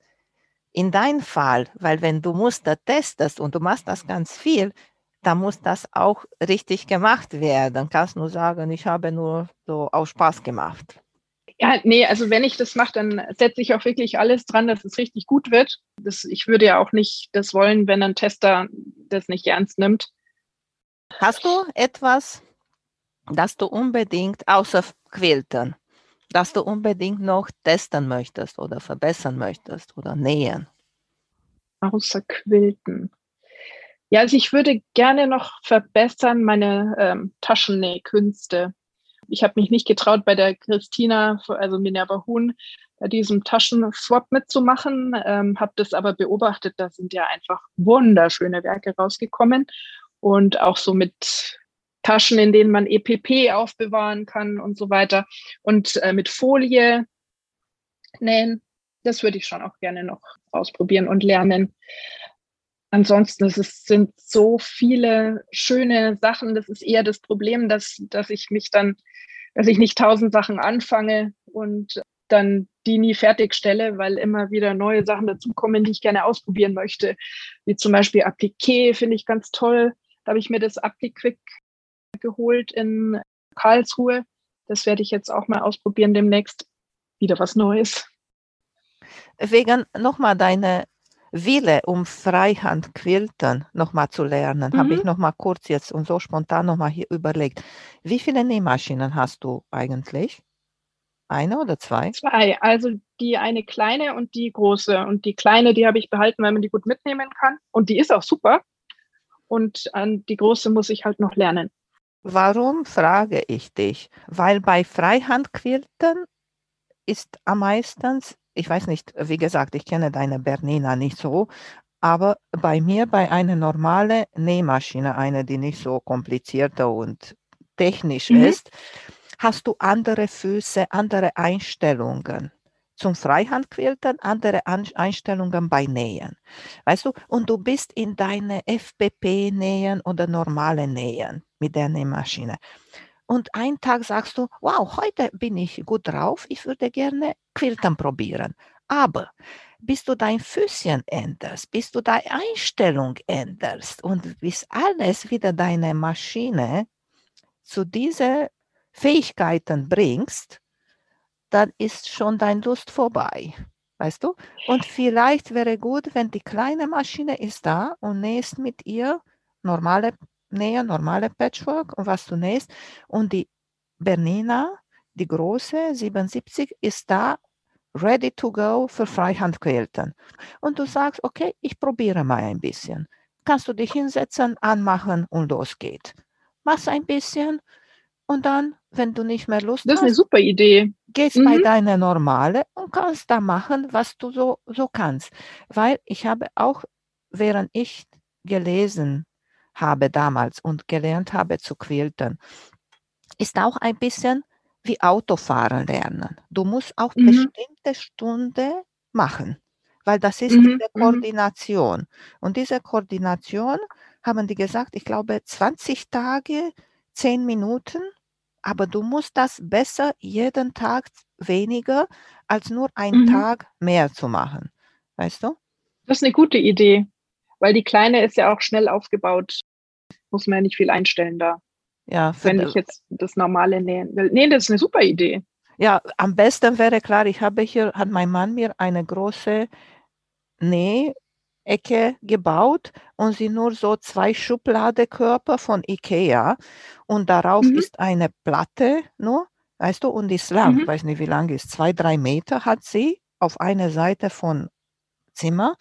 in deinem Fall, weil wenn du Muster testest und du machst das ganz viel, da muss das auch richtig gemacht werden. Kannst nur sagen, ich habe nur so aus Spaß gemacht. Ja, nee, also wenn ich das mache, dann setze ich auch wirklich alles dran, dass es richtig gut wird. Das, ich würde ja auch nicht das wollen, wenn ein Tester das nicht ernst nimmt. Hast du etwas, das du unbedingt außer Quilten, das du unbedingt noch testen möchtest oder verbessern möchtest oder nähen? Außer Quilten. Ja, also ich würde gerne noch verbessern meine ähm, Taschennähkünste. Ich habe mich nicht getraut, bei der Christina, also Minerva Huhn, bei diesem Taschenswap mitzumachen, ähm, habe das aber beobachtet, da sind ja einfach wunderschöne Werke rausgekommen und auch so mit Taschen, in denen man EPP aufbewahren kann und so weiter und äh, mit Folie nähen. Das würde ich schon auch gerne noch ausprobieren und lernen ansonsten, es sind so viele schöne Sachen. Das ist eher das Problem, dass, dass ich mich dann, dass ich nicht tausend Sachen anfange und dann die nie fertigstelle, weil immer wieder neue Sachen dazukommen, die ich gerne ausprobieren möchte. Wie zum Beispiel Appliqué finde ich ganz toll. Da habe ich mir das Appliquick geholt in Karlsruhe. Das werde ich jetzt auch mal ausprobieren demnächst. Wieder was Neues. Wegen nochmal deine Wille, um Freihand-Quilten nochmal zu lernen, mhm. habe ich nochmal kurz jetzt und so spontan nochmal hier überlegt. Wie viele Nähmaschinen hast du eigentlich? Eine oder zwei? Zwei. Also die eine kleine und die große. Und die kleine, die habe ich behalten, weil man die gut mitnehmen kann. Und die ist auch super. Und an die große muss ich halt noch lernen. Warum frage ich dich? Weil bei Freihandquilten ist am meisten ich weiß nicht, wie gesagt, ich kenne deine Bernina nicht so, aber bei mir bei einer normalen Nähmaschine, eine, die nicht so komplizierter und technisch mhm. ist, hast du andere Füße, andere Einstellungen. zum Freihandquilten, andere Einstellungen bei Nähen. Weißt du, und du bist in deine FPP-Nähen oder normale Nähen mit der Nähmaschine. Und einen Tag sagst du, wow, heute bin ich gut drauf, ich würde gerne Quilten probieren. Aber bis du dein Füßchen änderst, bis du deine Einstellung änderst und bis alles wieder deine Maschine zu diesen Fähigkeiten bringst, dann ist schon dein Lust vorbei. Weißt du? Und vielleicht wäre gut, wenn die kleine Maschine ist da und nähst mit ihr normale Nähe, normale Patchwork und was du nähst. Und die Bernina, die große 77, ist da ready to go für Freihandquilten. Und du sagst, okay, ich probiere mal ein bisschen. Kannst du dich hinsetzen, anmachen und los geht. Machst ein bisschen und dann, wenn du nicht mehr Lust hast. Das ist eine super Idee. Gehst mhm. bei deiner Normale und kannst da machen, was du so, so kannst. Weil ich habe auch, während ich gelesen habe damals und gelernt habe zu quilten, ist auch ein bisschen wie Autofahren lernen. Du musst auch mhm. bestimmte Stunde machen, weil das ist mhm. diese mhm. Koordination. Und diese Koordination haben die gesagt, ich glaube 20 Tage, 10 Minuten aber du musst das besser jeden Tag weniger als nur einen mhm. Tag mehr zu machen. Weißt du? Das ist eine gute Idee, weil die Kleine ist ja auch schnell aufgebaut. Muss man ja nicht viel einstellen da. Ja, wenn ich jetzt das normale nähen will. Nee, das ist eine super Idee. Ja, am besten wäre klar, ich habe hier, hat mein Mann mir eine große Näh Ecke gebaut und sind nur so zwei Schubladekörper von Ikea und darauf mhm. ist eine Platte nur, weißt du, und ist lang, mhm. weiß nicht wie lang ist, zwei, drei Meter hat sie auf einer Seite von Zimmer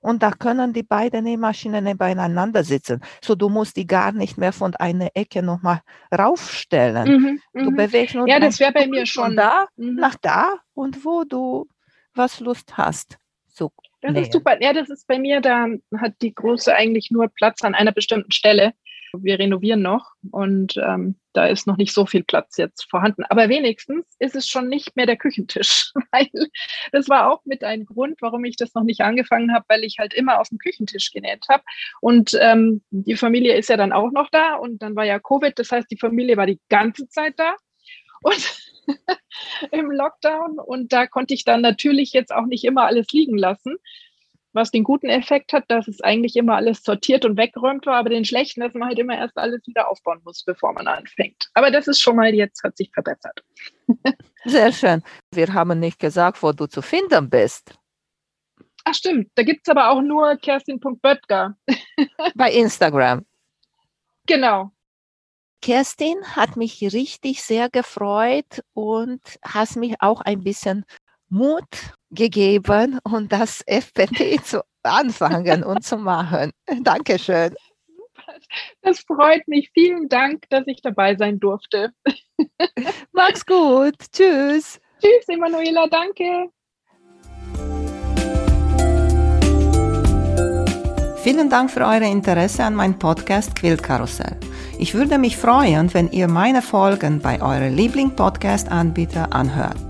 und da können die beiden Nähmaschinen nebeneinander sitzen. So du musst die gar nicht mehr von einer Ecke nochmal raufstellen. Mhm, du mhm. bewegst nur ja, das wäre bei mir schon da mhm. nach da und wo du was Lust hast. So das nee. ist super. Ja, das ist bei mir, da hat die Große eigentlich nur Platz an einer bestimmten Stelle. Wir renovieren noch und ähm, da ist noch nicht so viel Platz jetzt vorhanden. Aber wenigstens ist es schon nicht mehr der Küchentisch, weil das war auch mit ein Grund, warum ich das noch nicht angefangen habe, weil ich halt immer auf dem Küchentisch genäht habe. Und ähm, die Familie ist ja dann auch noch da und dann war ja Covid, das heißt, die Familie war die ganze Zeit da. Und im Lockdown und da konnte ich dann natürlich jetzt auch nicht immer alles liegen lassen. Was den guten Effekt hat, dass es eigentlich immer alles sortiert und weggeräumt war, aber den schlechten, dass man halt immer erst alles wieder aufbauen muss, bevor man anfängt. Aber das ist schon mal jetzt, hat sich verbessert. Sehr schön. Wir haben nicht gesagt, wo du zu finden bist. Ach stimmt, da gibt es aber auch nur kerstin.böttger. Bei Instagram. Genau, Kerstin hat mich richtig sehr gefreut und hast mich auch ein bisschen Mut gegeben und das FPT zu anfangen und zu machen. Dankeschön. Das freut mich. Vielen Dank, dass ich dabei sein durfte. Mach's gut. Tschüss. Tschüss, Emanuela. Danke. Vielen Dank für euer Interesse an meinem Podcast Quillkarussell. Ich würde mich freuen, wenn ihr meine Folgen bei eurem Liebling-Podcast-Anbieter anhört.